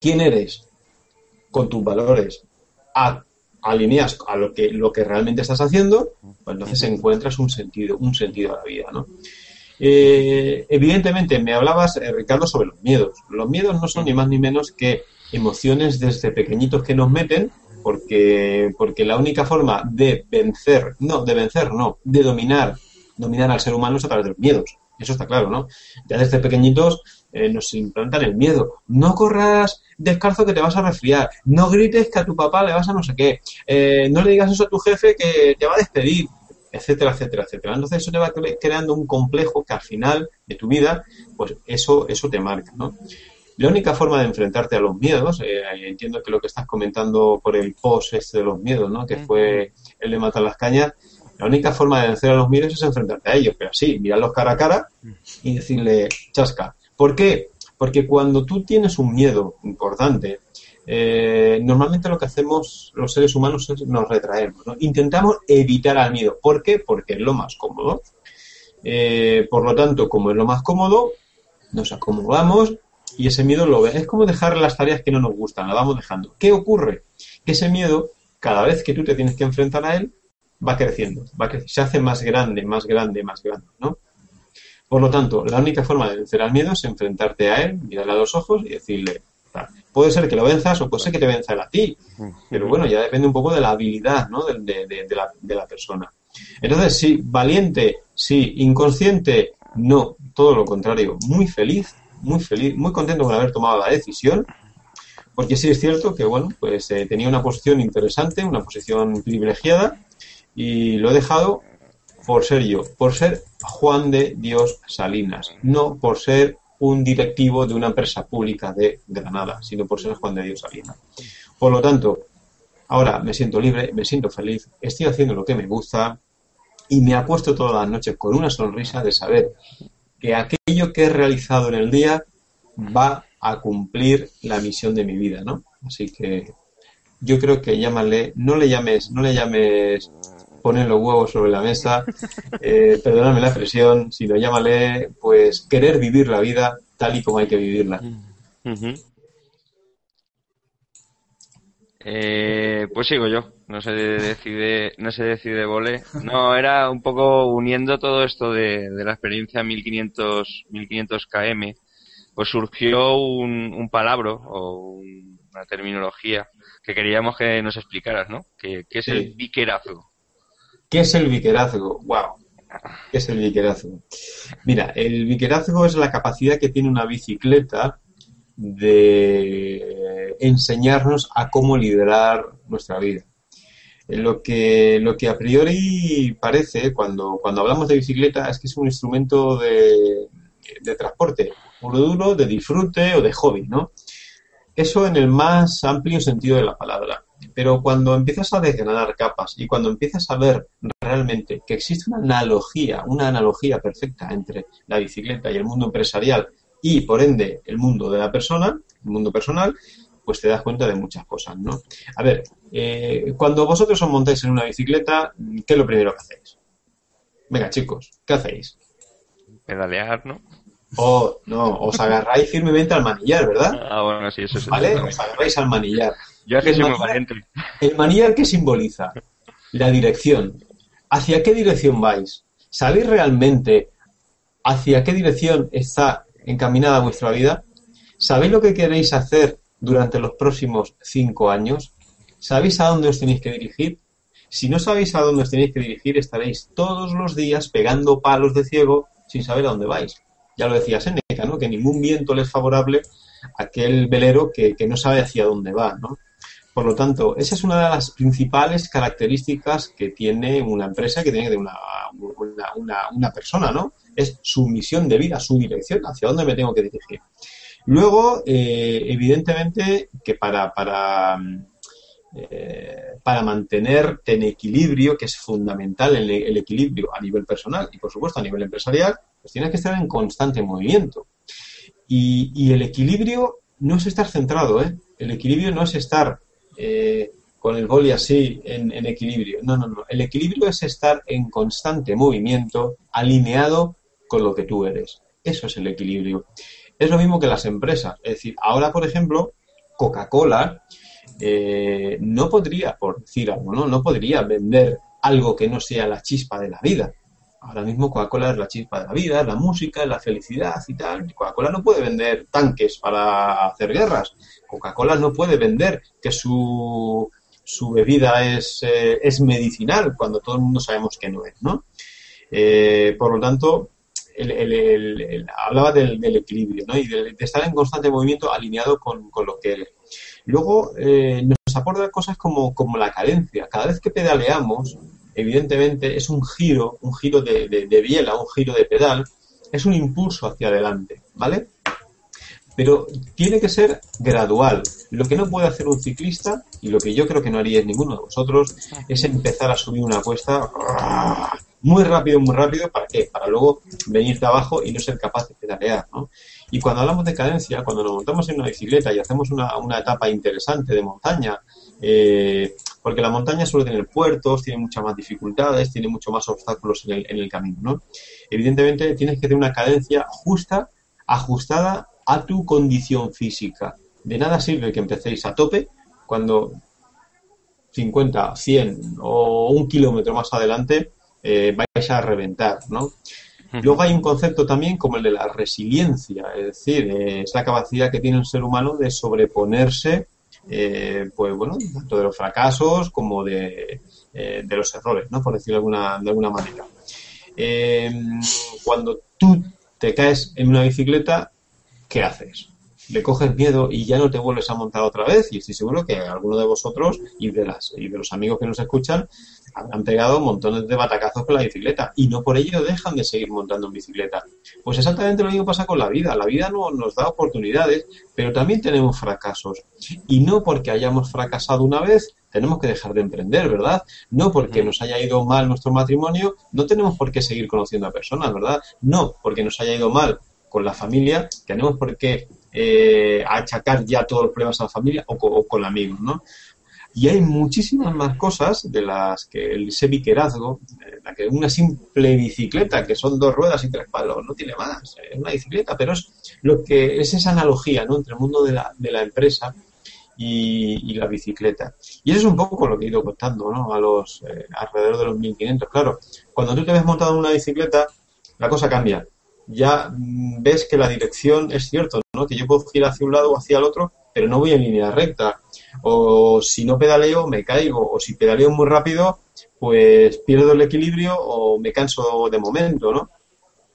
quién eres con tus valores, alineas a lo que, lo que realmente estás haciendo, pues entonces encuentras un sentido, un sentido a la vida, ¿no? Eh, evidentemente, me hablabas, eh, Ricardo, sobre los miedos. Los miedos no son ni más ni menos que emociones desde pequeñitos que nos meten, porque, porque la única forma de vencer, no, de vencer, no, de dominar, dominar al ser humano es a través de los miedos. Eso está claro, ¿no? Ya desde pequeñitos eh, nos implantan el miedo. No corras descalzo que te vas a resfriar. No grites que a tu papá le vas a no sé qué. no le digas eso a tu jefe que te va a despedir etcétera, etcétera, etcétera. Entonces eso te va creando un complejo que al final de tu vida, pues eso, eso te marca, ¿no? La única forma de enfrentarte a los miedos, eh, entiendo que lo que estás comentando por el post este de los miedos, ¿no? Que fue el de matar las cañas, la única forma de vencer a los miedos es enfrentarte a ellos, pero sí, mirarlos cara a cara y decirle, chasca. ¿Por qué? Porque cuando tú tienes un miedo importante, eh, normalmente lo que hacemos los seres humanos es nos retraemos. Intentamos evitar al miedo. ¿Por qué? Porque es lo más cómodo. Eh, por lo tanto, como es lo más cómodo, nos acomodamos y ese miedo lo ve. Es como dejar las tareas que no nos gustan, la vamos dejando. ¿Qué ocurre? Que ese miedo, cada vez que tú te tienes que enfrentar a él, va creciendo, va se hace más grande, más grande, más grande, ¿no? Por lo tanto, la única forma de vencer al miedo es enfrentarte a él, mirarle a los ojos y decirle, Puede ser que lo venzas o puede ser que te venza él a ti. Pero bueno, ya depende un poco de la habilidad ¿no? de, la, de la persona. Entonces, sí, valiente, sí, inconsciente, no, todo lo contrario, muy feliz, muy feliz, muy contento con haber tomado la decisión, porque sí es cierto que, bueno, pues eh, tenía una posición interesante, una posición privilegiada, y lo he dejado por ser yo, por ser Juan de Dios Salinas, no por ser un directivo de una empresa pública de Granada, sino por ser Juan de Dios Salinas. Por lo tanto, ahora me siento libre, me siento feliz, estoy haciendo lo que me gusta y me apuesto todas las noches con una sonrisa de saber que aquello que he realizado en el día va a cumplir la misión de mi vida, ¿no? Así que yo creo que llámale, no le llames, no le llames poner los huevos sobre la mesa, eh, perdóname la expresión, sino llámale, pues, querer vivir la vida tal y como hay que vivirla. Eh, pues sigo yo, no se decide, no se decide vole. No, era un poco uniendo todo esto de, la experiencia 1500, 1500 km, pues surgió un, un palabra o una terminología que queríamos que nos explicaras, ¿no? Que, es el viquerazgo. ¿Qué es el viquerazgo? ¡Wow! ¿Qué es el viquerazgo? Mira, el viquerazgo es la capacidad que tiene una bicicleta de enseñarnos a cómo liderar nuestra vida. Lo que, lo que a priori parece cuando, cuando hablamos de bicicleta es que es un instrumento de, de transporte puro duro, de disfrute o de hobby, ¿no? Eso en el más amplio sentido de la palabra. Pero cuando empiezas a desgranar capas y cuando empiezas a ver realmente que existe una analogía, una analogía perfecta entre la bicicleta y el mundo empresarial y por ende el mundo de la persona, el mundo personal, pues te das cuenta de muchas cosas, ¿no? A ver, eh, cuando vosotros os montáis en una bicicleta, ¿qué es lo primero que hacéis? Venga, chicos, ¿qué hacéis? Pedalear, ¿no? O, no, os agarráis firmemente al manillar, ¿verdad? Ah, bueno, sí, eso es. ¿Vale? Os agarráis al manillar. Yo es que El soy muy manillar- valiente. ¿El manillar qué simboliza? La dirección. ¿Hacia qué dirección vais? ¿Sabéis realmente hacia qué dirección está encaminada vuestra vida? ¿Sabéis lo que queréis hacer durante los próximos cinco años? ¿Sabéis a dónde os tenéis que dirigir? Si no sabéis a dónde os tenéis que dirigir, estaréis todos los días pegando palos de ciego sin saber a dónde vais. Ya lo decía Seneca, ¿no? Que ningún viento le es favorable a aquel velero que, que no sabe hacia dónde va, ¿no? Por lo tanto, esa es una de las principales características que tiene una empresa, que tiene de una, una, una- persona, ¿no? Es su misión de vida, su dirección, hacia dónde me tengo que dirigir. Luego, eh, evidentemente, que para, para, eh, para mantenerte en equilibrio, que es fundamental el, el equilibrio a nivel personal y, por supuesto, a nivel empresarial, pues tienes que estar en constante movimiento. Y, y el equilibrio no es estar centrado, ¿eh? El equilibrio no es estar eh, con el boli así en, equilibrio. No, no, no. El equilibrio es estar en constante movimiento, alineado con lo que tú eres. Eso es el equilibrio. Es lo mismo que las empresas. Es decir, ahora, por ejemplo, Coca-Cola eh, no podría, por decir algo, ¿no? No podría vender algo que no sea la chispa de la vida. Ahora mismo Coca-Cola es la chispa de la vida, la música, la felicidad y tal. Coca-Cola no puede vender tanques para hacer guerras. Coca-Cola no puede vender que su, su bebida es, eh, es medicinal cuando todo el mundo sabemos que no es, ¿no? Eh, por lo tanto, hablaba del, equilibrio, ¿no? Y de, de estar en constante movimiento alineado con, con lo que eres. Luego eh, nos aporta cosas como, como la cadencia. Cada vez que pedaleamos, evidentemente es un giro, un giro de, de, de biela, un giro de pedal, es un impulso hacia adelante, ¿vale? Pero tiene que ser gradual. Lo que no puede hacer un ciclista, y lo que yo creo que no haríais ninguno de vosotros, es empezar a subir una cuesta muy rápido, muy rápido, ¿para qué? Para luego venirte abajo y no ser capaz de pedalear, ¿no? Y cuando hablamos de cadencia, cuando nos montamos en una bicicleta y hacemos una, una etapa interesante de montaña, eh, porque la montaña suele tener puertos, tiene muchas más dificultades, tiene mucho más obstáculos en el, en el camino, ¿no? Evidentemente tienes que tener una cadencia justa, ajustada a tu condición física. De nada sirve que empecéis a tope cuando 50, 100 o un kilómetro más adelante eh, vais a reventar, ¿no? Luego hay un concepto también como el de la resiliencia, es decir, eh, es la capacidad que tiene un ser humano de sobreponerse, eh, pues bueno, tanto de los fracasos como de, eh, de los errores, ¿no? Por decirlo de alguna, de alguna manera. Eh, cuando tú te caes en una bicicleta, ¿qué haces? Le coges miedo y ya no te vuelves a montar otra vez. Y estoy seguro que alguno de vosotros y de, las, y de los amigos que nos escuchan habrán pegado montones de batacazos con la bicicleta y no por ello dejan de seguir montando en bicicleta. Pues exactamente lo mismo pasa con la vida. La vida no, nos da oportunidades, pero también tenemos fracasos. Y no porque hayamos fracasado una vez, tenemos que dejar de emprender, ¿verdad? No porque nos haya ido mal nuestro matrimonio, no tenemos por qué seguir conociendo a personas, ¿verdad? No porque nos haya ido mal con la familia, tenemos por qué eh, achacar ya todos los problemas a la familia o con, o con amigos, ¿no? Y hay muchísimas más cosas de las que el ese viquerazgo, eh, la que una simple bicicleta, que son dos ruedas y tres palos, no tiene más, es una bicicleta, pero es lo que es esa analogía ¿no? entre el mundo de la, de la empresa y, y la bicicleta. Y eso es un poco lo que he ido contando, ¿no? A los eh, alrededor de los 1500. Claro, cuando tú te ves montado en una bicicleta, la cosa cambia. Ya ves que la dirección es cierto, ¿no? Que yo puedo girar hacia un lado o hacia el otro, pero no voy en línea recta. O si no pedaleo, me caigo. O si pedaleo muy rápido, pues pierdo el equilibrio o me canso de momento, ¿no?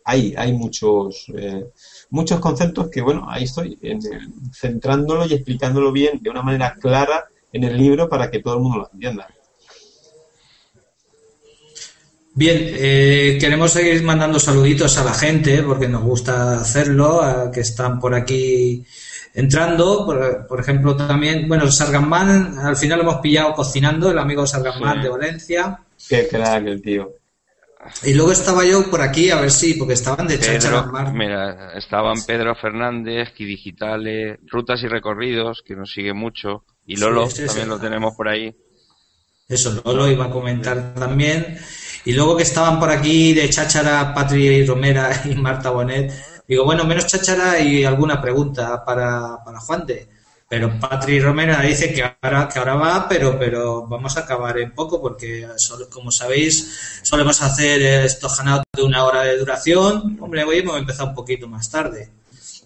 Ahí hay muchos, eh, muchos conceptos que, bueno, ahí estoy en centrándolo y explicándolo bien de una manera clara en el libro para que todo el mundo lo entienda. Bien, eh, queremos seguir mandando saluditos a la gente porque nos gusta hacerlo, a que están por aquí entrando. Por, por ejemplo, también, bueno, Sargamán, al final lo hemos pillado cocinando, el amigo Sargamán Sí. de Valencia. Qué crack el tío. Y luego estaba yo por aquí, a ver si, porque estaban de Pedro, mar. mira, estaban Pedro Fernández, Digitales, Rutas y Recorridos, que nos sigue mucho, y Lolo también lo tenemos por ahí. Eso no lo iba a comentar también. Y luego que estaban por aquí de cháchara Patri Romera y Marta Bonet. Digo, bueno, menos cháchara y alguna pregunta para, para Juan de. Pero Patri Romera dice que ahora, que ahora va, pero, pero vamos a acabar en poco porque, solo- como sabéis, solemos hacer estos hangouts de una hora de duración. Hombre, hoy hemos empezado un poquito más tarde,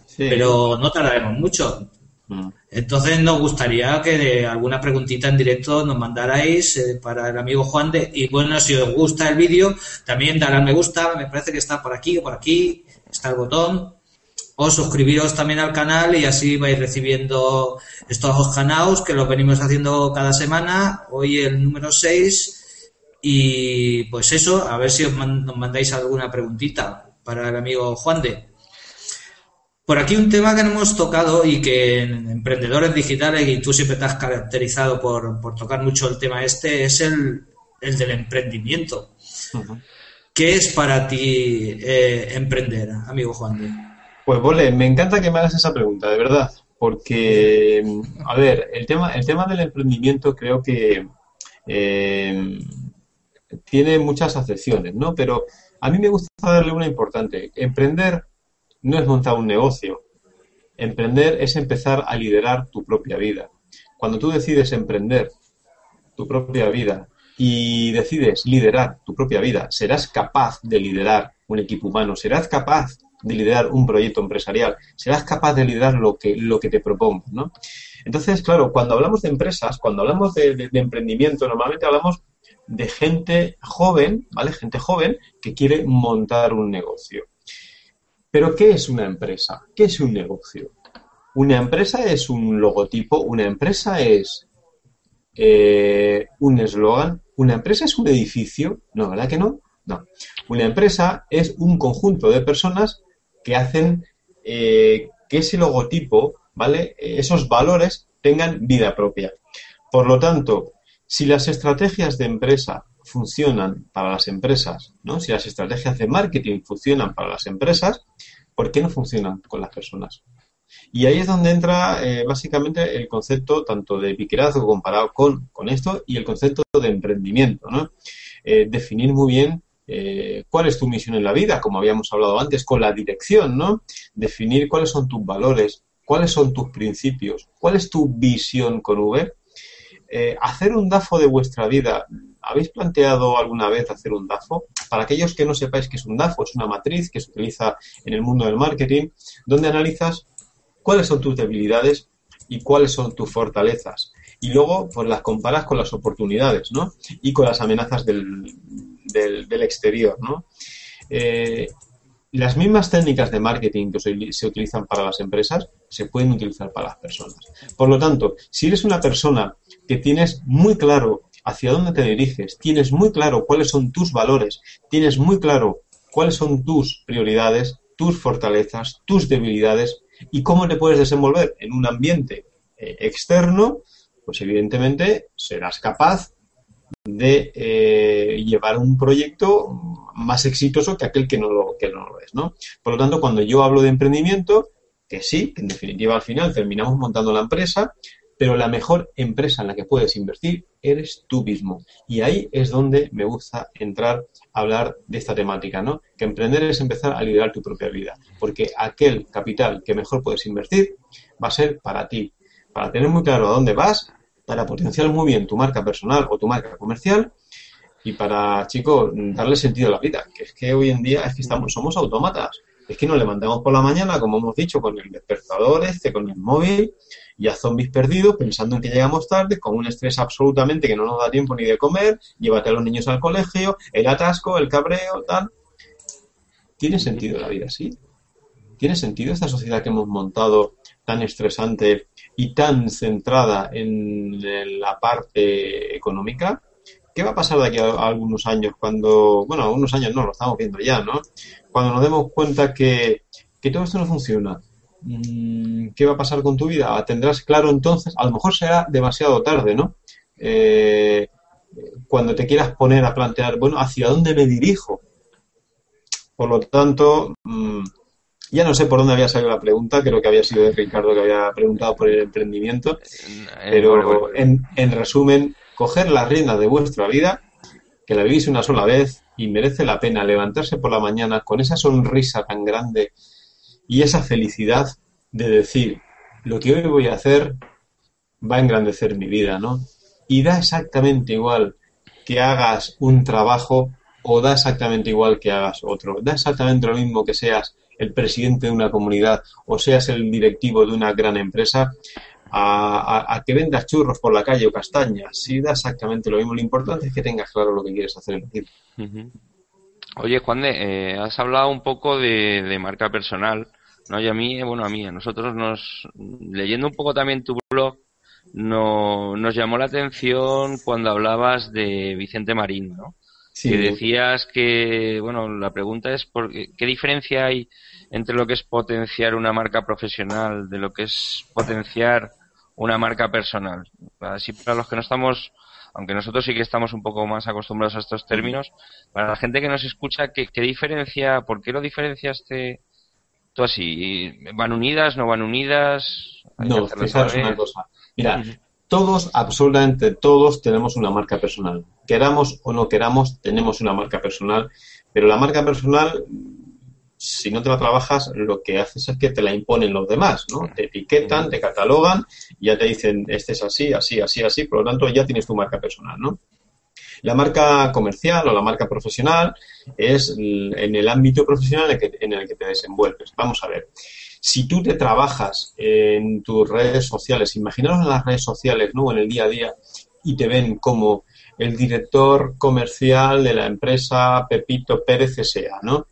Sí. pero no tardaremos mucho. Mm. Entonces nos gustaría que de alguna preguntita en directo nos mandarais eh, para el amigo Juan de y bueno si os gusta el vídeo también dar al me gusta me parece que está por aquí o por aquí está el botón. O suscribiros también al canal y así vais recibiendo estos canales que los venimos haciendo cada semana. Hoy el número 6 y pues eso a ver si os nos mandáis alguna preguntita para el amigo Juan de por aquí un tema que no hemos tocado y que en emprendedores digitales, y tú siempre te has caracterizado por, por tocar mucho el tema este, es el, el del emprendimiento. ¿Qué es para ti eh, emprender, amigo Juan? de? Pues Vole, me encanta que me hagas esa pregunta, de verdad, porque, a ver, el tema, el tema del emprendimiento creo que eh, tiene muchas acepciones, ¿no? Pero a mí me gusta darle una importante. Emprender no es montar un negocio. Emprender es empezar a liderar tu propia vida. Cuando tú decides emprender tu propia vida y decides liderar tu propia vida, serás capaz de liderar un equipo humano, serás capaz de liderar un proyecto empresarial, serás capaz de liderar lo que, lo que te propongas, ¿no? Entonces, claro, cuando hablamos de empresas, cuando hablamos de, de- de emprendimiento, normalmente hablamos de gente joven, ¿vale? Gente joven que quiere montar un negocio. Pero, ¿qué es una empresa? ¿Qué es un negocio? Una empresa es un logotipo, una empresa es eh, un eslogan, una empresa es un edificio, ¿no? ¿Verdad que no? No. Una empresa es un conjunto de personas que hacen eh, que ese logotipo, ¿vale? Esos valores tengan vida propia. Por lo tanto, si las estrategias de empresa funcionan para las empresas, ¿no? Si las estrategias de marketing funcionan para las empresas, ¿por qué no funcionan con las personas? Y ahí es donde entra eh, básicamente el concepto tanto de piquerazgo comparado con, con esto y el concepto de emprendimiento, ¿no? Eh, definir muy bien eh, cuál es tu misión en la vida, como habíamos hablado antes, con la dirección. Definir cuáles son tus valores, cuáles son tus principios, cuál es tu visión con V. Eh, hacer un DAFO de vuestra vida. ¿Habéis planteado alguna vez hacer un DAFO? Para aquellos que no sepáis qué es un DAFO, es una matriz que se utiliza en el mundo del marketing, donde analizas cuáles son tus debilidades y cuáles son tus fortalezas. Y luego, pues las comparas con las oportunidades, ¿no? Y con las amenazas del, del, exterior, ¿no? Eh, las mismas técnicas de marketing que se utilizan para las empresas se pueden utilizar para las personas. Por lo tanto, si eres una persona que tienes muy claro hacia dónde te diriges, tienes muy claro cuáles son tus valores, tienes muy claro cuáles son tus prioridades, tus fortalezas, tus debilidades y cómo te puedes desenvolver en un ambiente eh, externo, pues evidentemente serás capaz de eh, llevar un proyecto más exitoso que aquel que no lo, que no lo es, ¿no? Por lo tanto, cuando yo hablo de emprendimiento, que sí, que en definitiva al final terminamos montando la empresa, pero la mejor empresa en la que puedes invertir eres tú mismo. Y ahí es donde me gusta entrar a hablar de esta temática, ¿no? Que emprender es empezar a liderar tu propia vida, porque aquel capital que mejor puedes invertir va a ser para ti, para tener muy claro a dónde vas, para potenciar muy bien tu marca personal o tu marca comercial y para, chicos, darle sentido a la vida, que es que hoy en día es que estamos, somos autómatas. Es que nos levantamos por la mañana, como hemos dicho, con el despertador este, con el móvil, y a zombies perdidos, pensando en que llegamos tarde, con un estrés absolutamente que no nos da tiempo ni de comer, llévate a los niños al colegio, el atasco, el cabreo, tal. ¿Tiene sentido la vida así? ¿Tiene sentido esta sociedad que hemos montado tan estresante y tan centrada en la parte económica? ¿Qué va a pasar de aquí a, algunos años cuando, bueno, algunos años no, lo estamos viendo ya, ¿no? Cuando nos demos cuenta que, todo esto no funciona. Mm, ¿Qué va a pasar con tu vida? ¿Tendrás claro entonces? A lo mejor será demasiado tarde, ¿no? Eh, cuando te quieras poner a plantear, bueno, ¿hacia dónde me dirijo? Por lo tanto, mm, ya no sé por dónde había salido la pregunta, creo que había sido de Ricardo que había preguntado por el emprendimiento, eh, pero en, en resumen, coger las riendas de vuestra vida, que la vivís una sola vez y merece la pena levantarse por la mañana con esa sonrisa tan grande y esa felicidad de decir, lo que hoy voy a hacer va a engrandecer mi vida, ¿no? Y da exactamente igual que hagas un trabajo o da exactamente igual que hagas otro. Da exactamente lo mismo que seas el presidente de una comunidad o seas el directivo de una gran empresa a, que vendas churros por la calle o castañas. Sí, da exactamente lo mismo. Lo importante es que tengas claro lo que quieres hacer en la Oye, Juan, de, eh, has hablado un poco de, marca personal, ¿no? Y a mí, eh, bueno, a mí, a nosotros nos, leyendo un poco también tu blog, no, nos llamó la atención cuando hablabas de Vicente Marín, ¿no? Sí. Que decías que, bueno, la pregunta es por qué diferencia hay entre lo que es potenciar una marca profesional de lo que es potenciar una marca personal. Así para los que no estamos, aunque nosotros sí que estamos un poco más acostumbrados a estos términos, para la gente que nos escucha, ¿qué, diferencia, por qué lo diferenciaste tú así? ¿Van unidas, no van unidas? No, fijaros una cosa. Mira, todos, absolutamente todos, tenemos una marca personal. Queramos o no queramos, tenemos una marca personal, pero la marca personal si no te la trabajas, lo que haces es que te la imponen los demás, ¿no? Te etiquetan, te catalogan, y ya te dicen, este es así, así, así, así, por lo tanto ya tienes tu marca personal, ¿no? La marca comercial o la marca profesional es en el ámbito profesional en el que, te desenvuelves. Vamos a ver. Si tú te trabajas en tus redes sociales, imaginaos en las redes sociales, ¿no? En el día a día, y te ven como el director comercial de la empresa Pepito Pérez S.A., ¿no?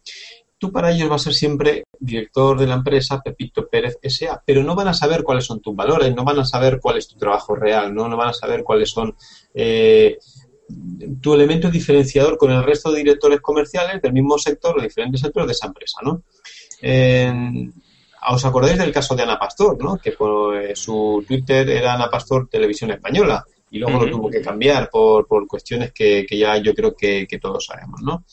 Tú para ellos vas a ser siempre director de la empresa Pepito Pérez S.A., pero no van a saber cuáles son tus valores, no van a saber cuál es tu trabajo real, no, no van a saber cuáles son eh, tu elemento diferenciador con el resto de directores comerciales del mismo sector o diferentes sectores de esa empresa, ¿no? ¿Os acordáis del caso de Ana Pastor, ¿no? Que por, eh, su Twitter era Ana Pastor Televisión Española y luego lo tuvo que cambiar por, por cuestiones que, que, ya yo creo que, que, todos sabemos, ¿no?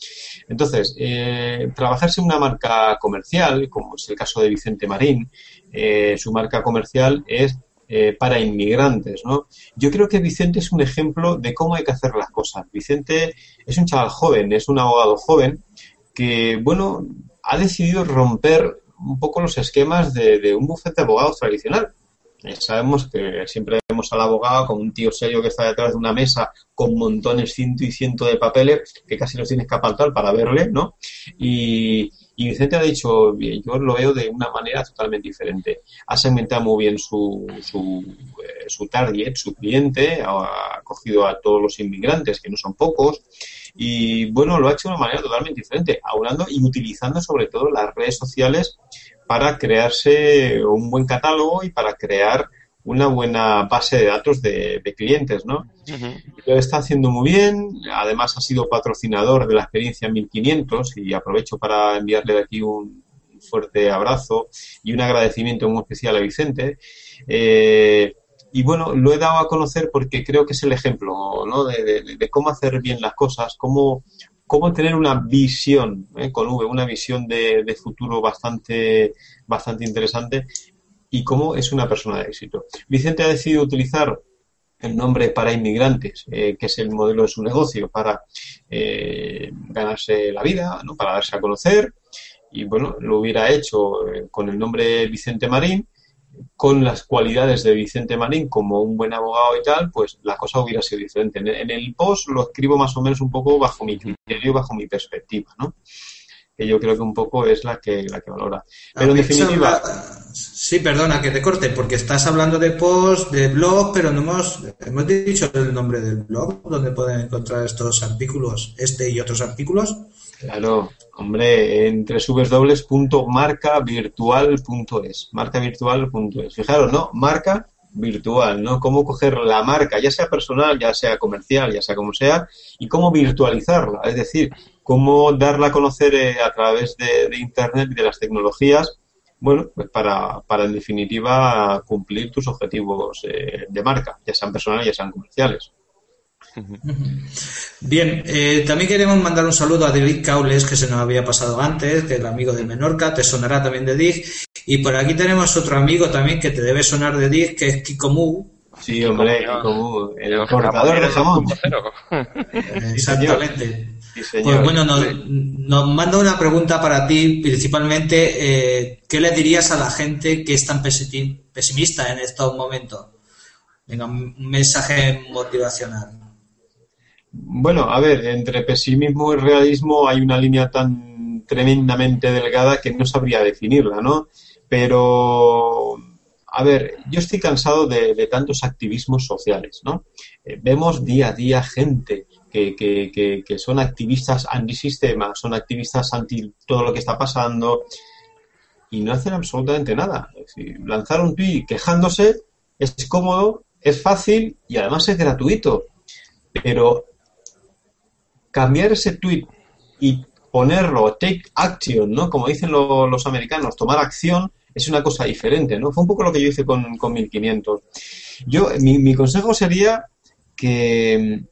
Entonces, eh, trabajarse en una marca comercial, como es el caso de Vicente Marín, eh, su marca comercial es eh, para inmigrantes, ¿no? Yo creo que Vicente es un ejemplo de cómo hay que hacer las cosas. Vicente es un chaval joven, es un abogado joven que, bueno, ha decidido romper un poco los esquemas de, de un bufete de abogados tradicional sabemos que siempre vemos al abogado como un tío serio que está detrás de una mesa con montones, ciento y ciento de papeles que casi los tienes que apartar para verle, ¿no? Y, Vicente ha dicho, yo lo veo de una manera totalmente diferente. Ha segmentado muy bien su, su, eh, su target, su cliente, ha cogido a todos los inmigrantes, que no son pocos, y bueno, lo ha hecho de una manera totalmente diferente, aunando y utilizando sobre todo las redes sociales para crearse un buen catálogo y para crear una buena base de datos de, clientes, ¿no? Lo está haciendo muy bien, además ha sido patrocinador de la experiencia 1500 y aprovecho para enviarle de aquí un fuerte abrazo y un agradecimiento muy especial a Vicente. Eh, y bueno, lo he dado a conocer porque creo que es el ejemplo ¿no? de, cómo hacer bien las cosas, cómo cómo tener una visión, ¿eh? con V, una visión de, futuro bastante, bastante interesante y cómo es una persona de éxito. Vicente ha decidido utilizar el nombre para inmigrantes, eh, que es el modelo de su negocio, para eh, ganarse la vida, ¿no? para darse a conocer. Y bueno, lo hubiera hecho con el nombre Vicente Marín, con las cualidades de Vicente Marín como un buen abogado y tal, pues la cosa hubiera sido diferente. En el post lo escribo más o menos un poco bajo mi criterio, bajo mi perspectiva, ¿no? Que yo creo que un poco es la que, la que valora. Pero en definitiva... Sí, perdona que te corte, porque estás hablando de post, de blog, pero no hemos, hemos dicho el nombre del blog, donde pueden encontrar estos artículos, este y otros artículos. Claro, hombre, en www.marcavirtual.es, marcavirtual.es. Fijaros, ¿no? Marca virtual, ¿no? Cómo coger la marca, ya sea personal, ya sea comercial, ya sea como sea, y cómo virtualizarla, es decir, cómo darla a conocer eh, a través de, de Internet y de las tecnologías bueno, pues para, para en definitiva cumplir tus objetivos eh, de marca, ya sean personales, ya sean comerciales. Bien, eh, también queremos mandar un saludo a David Caules, que se nos había pasado antes, que es el amigo de Menorca, te sonará también de DIG. Y por aquí tenemos otro amigo también que te debe sonar de DIG, que es Kiko Mu. Sí, hombre, Kiko Mu, el cortador de jamón. Exactamente. Pues bueno, nos, nos, manda una pregunta para ti, principalmente, eh, ¿qué le dirías a la gente que es tan pesimista en estos momentos? Venga, un mensaje motivacional. Bueno, a ver, entre pesimismo y realismo hay una línea tan tremendamente delgada que no sabría definirla, ¿no? Pero, a ver, yo estoy cansado de, tantos activismos sociales, ¿no? Eh, vemos día a día gente que, son activistas antisistema, son activistas anti todo lo que está pasando y no hacen absolutamente nada. Lanzar un tweet quejándose es cómodo, es fácil y además es gratuito. Pero cambiar ese tweet y ponerlo, take action, ¿no? Como dicen los americanos, tomar acción es una cosa diferente, ¿no? Fue un poco lo que yo hice con, con 1500. Yo, mi, consejo sería que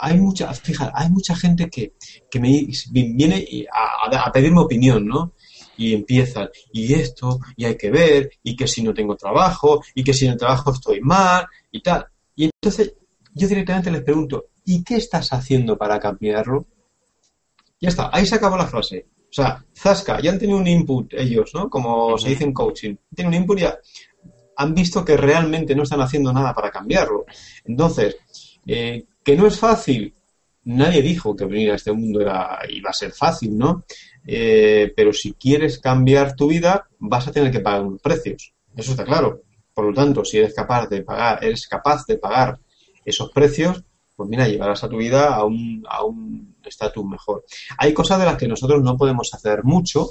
hay mucha, fíjate, hay mucha gente que, que me viene a, a, pedirme opinión, ¿no? Y empiezan, y esto, y hay que ver, y que si no tengo trabajo, y que si en el trabajo estoy mal, y tal. Y entonces yo directamente les pregunto, ¿y qué estás haciendo para cambiarlo? Ya está, ahí se acabó la frase. O sea, Zasca, ya han tenido un input ellos, ¿no? Como se dice en coaching. Tienen un input y han visto que realmente no están haciendo nada para cambiarlo. Entonces, eh, que no es fácil. Nadie dijo que venir a este mundo era, iba a ser fácil, ¿no? Eh, pero si quieres cambiar tu vida, vas a tener que pagar unos precios. Eso está claro. Por lo tanto, si eres capaz de pagar, eres capaz de pagar esos precios, pues mira, llevarás a tu vida a un a un estatus mejor. Hay cosas de las que nosotros no podemos hacer mucho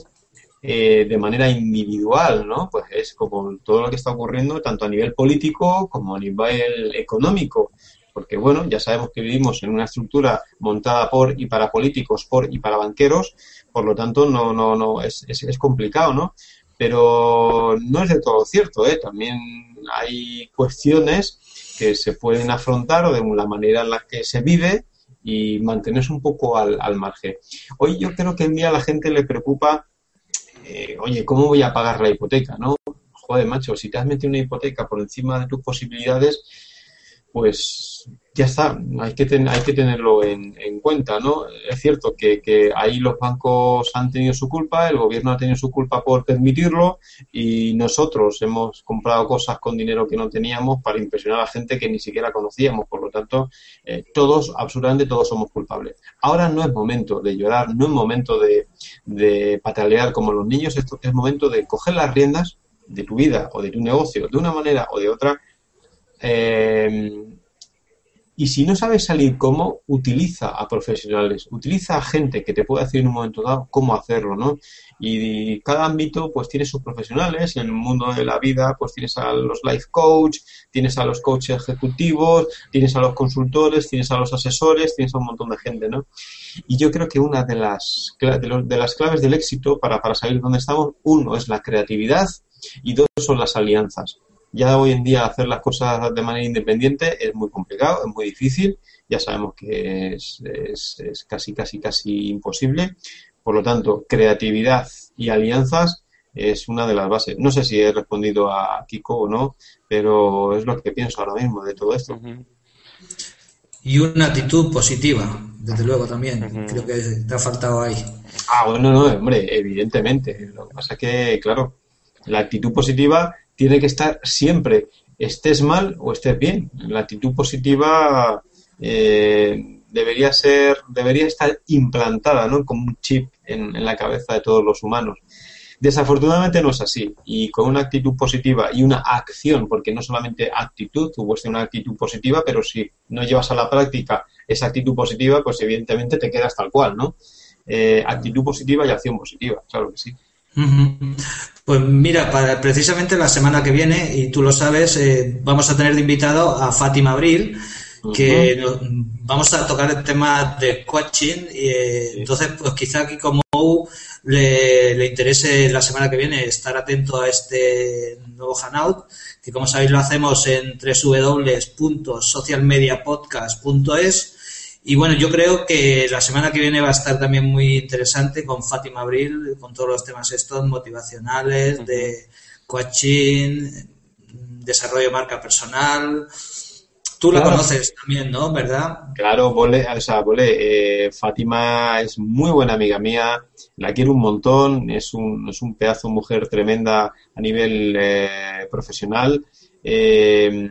eh, de manera individual, ¿no? Pues es como todo lo que está ocurriendo tanto a nivel político como a nivel económico. Porque, bueno, ya sabemos que vivimos en una estructura montada por y para políticos, por y para banqueros, por lo tanto, no, no, no, es, es, es complicado, ¿no? Pero no es de todo cierto, ¿eh? También hay cuestiones que se pueden afrontar o de la manera en la que se vive y mantenerse un poco al, al margen. Hoy yo creo que en día a la gente le preocupa, eh, oye, ¿cómo voy a pagar la hipoteca? ¿no? Joder, macho, si te has metido una hipoteca por encima de tus posibilidades, pues ya está, hay que, hay que tenerlo en, cuenta, ¿no? Es cierto que, que, ahí los bancos han tenido su culpa, el gobierno ha tenido su culpa por permitirlo y nosotros hemos comprado cosas con dinero que no teníamos para impresionar a gente que ni siquiera conocíamos, por lo tanto, eh, todos, absolutamente todos somos culpables. Ahora no es momento de llorar, no es momento de, patalear como los niños, es momento de coger las riendas de tu vida o de tu negocio de una manera o de otra eh, y si no sabes salir cómo, utiliza a profesionales, utiliza a gente que te puede decir en un momento dado cómo hacerlo, ¿no? Y cada ámbito pues tiene sus profesionales, en el mundo de la vida pues tienes a los life coach, tienes a los coaches ejecutivos, tienes a los consultores, tienes a los asesores, tienes a un montón de gente, ¿no? Y yo creo que una de las, de, las claves del éxito para, para salir donde estamos, uno es la creatividad y dos son las alianzas. Ya hoy en día hacer las cosas de manera independiente es muy complicado, es muy difícil, ya sabemos que es, es, casi, casi, casi imposible. Por lo tanto, creatividad y alianzas es una de las bases. No sé si he respondido a Kiko o no, pero es lo que pienso ahora mismo de todo esto. Y una actitud positiva, desde luego también. Creo que te ha faltado ahí. Ah, bueno, no, hombre, evidentemente. Lo que pasa es que, claro, la actitud positiva tiene que estar siempre, estés mal o estés bien. La actitud positiva eh, debería ser, debería estar implantada, ¿no? Como un chip en, la cabeza de todos los humanos. Desafortunadamente no es así. Y con una actitud positiva y una acción, porque no solamente actitud, tú puedes tener una actitud positiva, pero si no llevas a la práctica esa actitud positiva, pues evidentemente te quedas tal cual, ¿no? Eh, actitud positiva y acción positiva, claro que sí. Pues mira, para, precisamente la semana que viene, y tú lo sabes, eh, vamos a tener de invitado a Fátima Abril, que vamos a tocar el tema de coaching y eh, entonces pues quizá aquí como le, le, interese la semana que viene estar atento a este nuevo Hangout que como sabéis lo hacemos en www.socialmediapodcast.es y bueno, yo creo que la semana que viene va a estar también muy interesante con Fátima Abril, con todos los temas estos motivacionales, de coaching, desarrollo de marca personal. Tú la conoces también, ¿no? ¿Verdad? Claro, Bole, o sea, Bole, eh, Fátima es muy buena amiga mía, la quiero un montón, es un, es un pedazo mujer tremenda a nivel eh, profesional. Eh,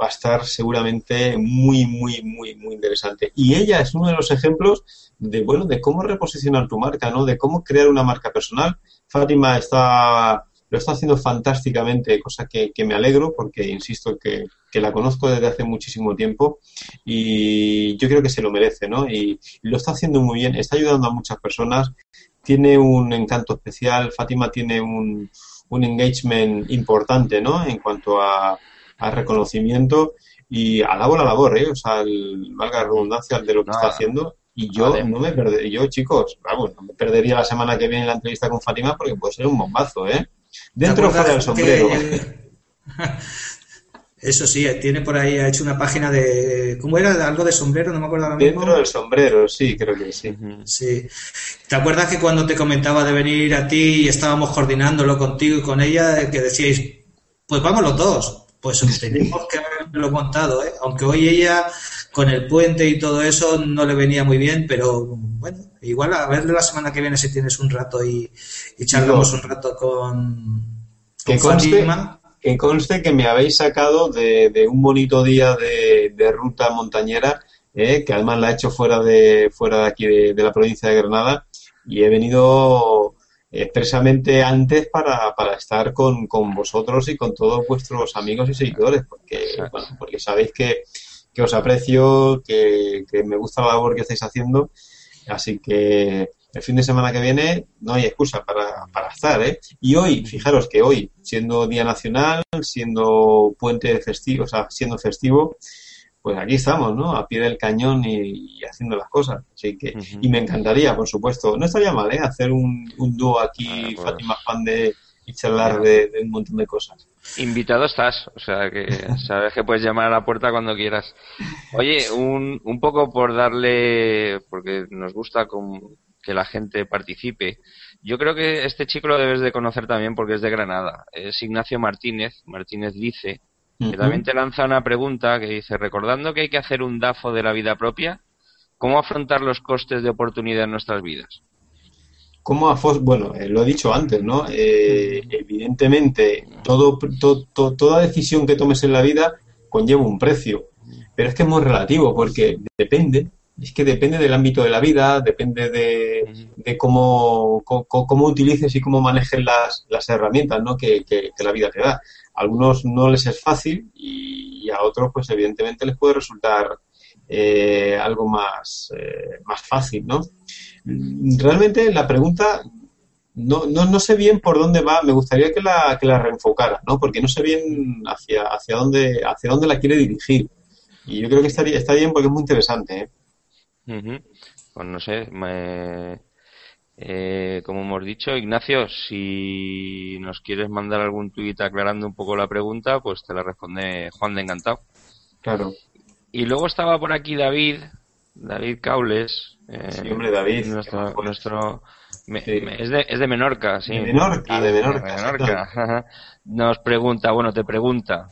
va a estar seguramente muy, muy, muy, muy interesante. Y ella es uno de los ejemplos de, bueno, de cómo reposicionar tu marca, ¿no? De cómo crear una marca personal. Fátima está, lo está haciendo fantásticamente, cosa que, me alegro porque, insisto, que, la conozco desde hace muchísimo tiempo y yo creo que se lo merece, ¿no? Y, lo está haciendo muy bien, está ayudando a muchas personas, tiene un encanto especial, Fátima tiene un, un engagement importante, ¿no? En cuanto a al reconocimiento y alabo la labor, ¿eh? O sea, el, valga la redundancia de lo que está haciendo. Y yo no me perdería, yo chicos, vamos, no me perdería la semana que viene la entrevista con Fátima porque puede ser un bombazo, ¿eh? Dentro o fuera del sombrero. Eso sí, tiene por ahí, ha hecho una página de. ¿Cómo era? Algo de sombrero, no me acuerdo ahora mismo. Dentro del sombrero, sí, creo que sí. Sí. ¿Te acuerdas que cuando te comentaba de venir a ti y estábamos coordinándolo contigo y con ella, que decíais, pues vamos los dos? Pues tenemos que haberlo contado, ¿eh? aunque hoy ella con el puente y todo eso no le venía muy bien, pero bueno, igual a verle la semana que viene si tienes un rato y, y charlamos un rato con, que conste, que conste que me habéis sacado de, un bonito día de, ruta montañera, ¿eh? que además la he hecho fuera de, fuera de aquí de la provincia de Granada y he venido expresamente antes para, para estar con, con, vosotros y con todos vuestros amigos y seguidores, porque, porque sabéis que, que os aprecio, que, que, me gusta la labor que estáis haciendo, así que el fin de semana que viene no hay excusa para, para estar, ¿eh? Y hoy, fijaros que hoy, siendo Día Nacional, siendo puente festivo, o sea, siendo festivo, pues aquí estamos, ¿no? A pie del cañón y, haciendo las cosas. Así que, y me encantaría, por supuesto, no estaría mal, ¿eh? Hacer un, un dúo aquí, pues. Fátima Fan de, y charlar de, un montón de cosas. Invitado estás, o sea que sabes que puedes llamar a la puerta cuando quieras. Oye, un, un poco por darle, porque nos gusta que la gente participe. Yo creo que este chico lo debes de conocer también porque es de Granada. Es Ignacio Martínez, Martínez dice, que también te lanza una pregunta que dice, recordando que hay que hacer un DAFO de la vida propia, ¿cómo afrontar los costes de oportunidad en nuestras vidas? ¿Cómo bueno, eh, lo he dicho antes, ¿no? Eh, evidentemente, todo, toda decisión que tomes en la vida conlleva un precio, pero es que es muy relativo porque depende, es que depende del ámbito de la vida, depende de, cómo, cómo, utilices y cómo manejes las, las herramientas ¿no? que, que, la vida te da algunos no les es fácil y, a otros pues evidentemente les puede resultar eh, algo más, eh, más fácil, ¿no? Realmente la pregunta no, no, no, sé bien por dónde va, me gustaría que la, que la reenfocara, ¿no? Porque no sé bien hacia, hacia, dónde, hacia dónde la quiere dirigir. Y yo creo que estaría, está bien porque es muy interesante, ¿eh? Pues no sé, me, eh, como hemos dicho, Ignacio, si nos quieres mandar algún tuit aclarando un poco la pregunta, pues te la responde Juan de Encantado. Claro. Y luego estaba por aquí David, David Caules. Eh, sí, hombre, David. Nuestro, nuestro es, de, es de Menorca, sí. De Menorca, de Menorca. Nos pregunta, bueno, te pregunta,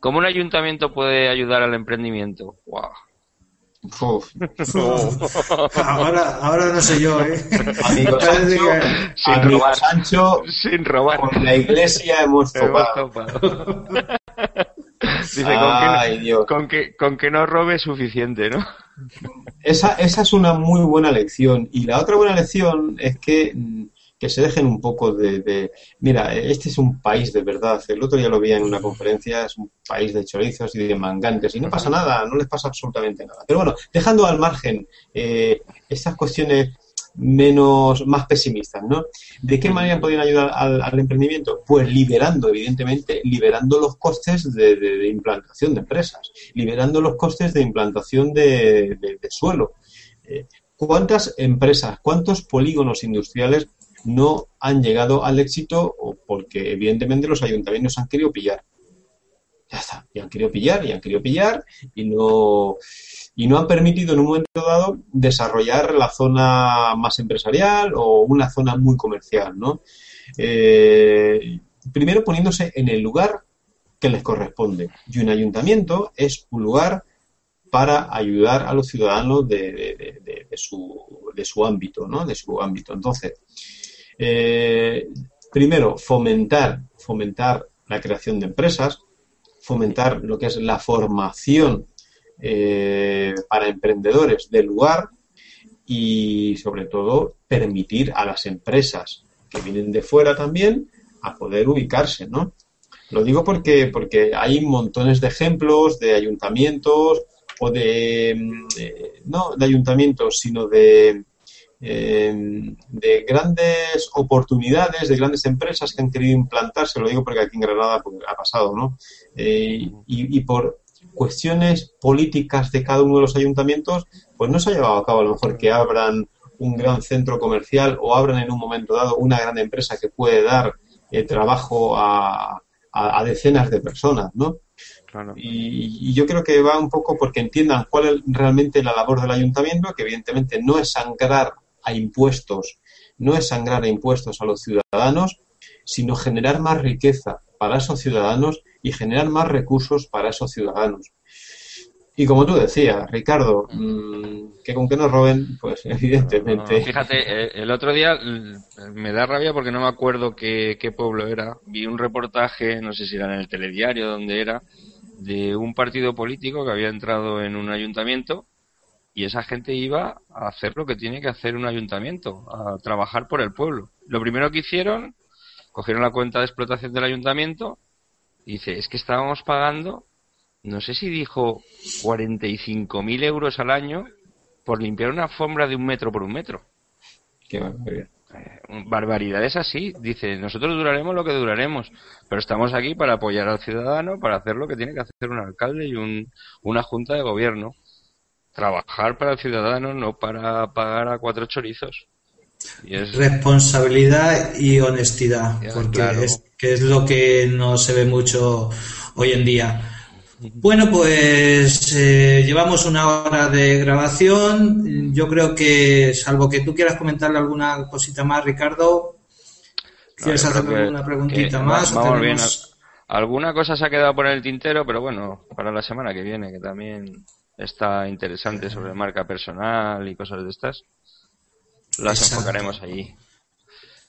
¿cómo un ayuntamiento puede ayudar al emprendimiento? Wow. ahora, ahora no sé yo, ¿eh? Amigo Sancho, sin robar. Sancho, sin robar. Con la iglesia hemos topado. Dice, con, que no, con, que, con que no robe suficiente, ¿no? Esa, esa es una muy buena lección. Y la otra buena lección es que mm, que se dejen un poco de, de, Mira, este es un país de verdad. El otro día lo vi en una conferencia, es un país de chorizos y de mangantes y no pasa nada, no les pasa absolutamente nada. Pero bueno, dejando al margen eh, estas cuestiones menos, más pesimistas, ¿no? ¿De qué manera podrían ayudar al, emprendimiento? Pues liberando, evidentemente, liberando los costes de, implantación de empresas, liberando los costes de implantación de, suelo. Eh, ¿Cuántas empresas, cuántos polígonos industriales no han llegado al éxito porque evidentemente los ayuntamientos han querido pillar? Ya está, y han querido pillar, y han querido pillar, y no y no han permitido en un momento dado desarrollar la zona más empresarial o una zona muy comercial, ¿no? Eh, primero poniéndose en el lugar que les corresponde. Y un ayuntamiento es un lugar para ayudar a los ciudadanos de, su, de su, ámbito, ¿no? De su ámbito. Entonces, eh, primero, fomentar, fomentar la creación de empresas, fomentar lo que es la formación eh, para emprendedores del lugar y sobre todo permitir a las empresas que vienen de fuera también a poder ubicarse, ¿no? Lo digo porque, porque hay montones de ejemplos de ayuntamientos o de, mm, eh, no de ayuntamientos, sino de, eh, de grandes oportunidades, de grandes empresas que han querido implantarse, lo digo porque aquí en Granada pues, ha pasado, ¿no? y, y, por cuestiones políticas de cada uno de los ayuntamientos, pues no se ha llevado a cabo a lo mejor que abran un gran centro comercial o abran en un momento dado una gran empresa que puede dar eh, trabajo a, decenas de personas, ¿no? Y, yo creo que va un poco porque entiendan cuál es realmente la labor del ayuntamiento, que evidentemente no es sangrar a impuestos, no es sangrar a impuestos a los ciudadanos, sino generar más riqueza para esos ciudadanos y generar más recursos para esos ciudadanos. Y como tú decías, Ricardo, mm, que con que nos roben, pues evidentemente. Fíjate, eh, el otro día mm, me da rabia porque no me acuerdo qué, qué pueblo era. Vi un reportaje, no sé si era en el telediario, donde era, de un partido político que había entrado en un ayuntamiento y esa gente iba a hacer lo que tiene que hacer un ayuntamiento, a trabajar por el pueblo. Lo primero que hicieron, cogieron la cuenta de explotación del ayuntamiento dice, es que estábamos pagando, no sé si dijo 45.000 euros al año por limpiar una alfombra de un metro por un metro. Qué barbaridad. Eh, barbaridades así. Dice, nosotros duraremos lo que duraremos, pero estamos aquí para apoyar al ciudadano, para hacer lo que tiene que hacer un alcalde y un, una junta de gobierno. Trabajar para el ciudadano, no para pagar a cuatro chorizos. Responsabilidad y honestidad, porque es, que es lo que no se ve mucho hoy en día. Bueno, pues eh, llevamos una hora de grabación. Yo creo que, salvo que tú quieras comentarle alguna cosita más, Ricardo, ¿quieres hacerle alguna preguntita más? Alguna cosa se ha quedado por el tintero, pero bueno, para la semana que viene, que también está interesante sobre marca personal y cosas de estas las enfocaremos allí.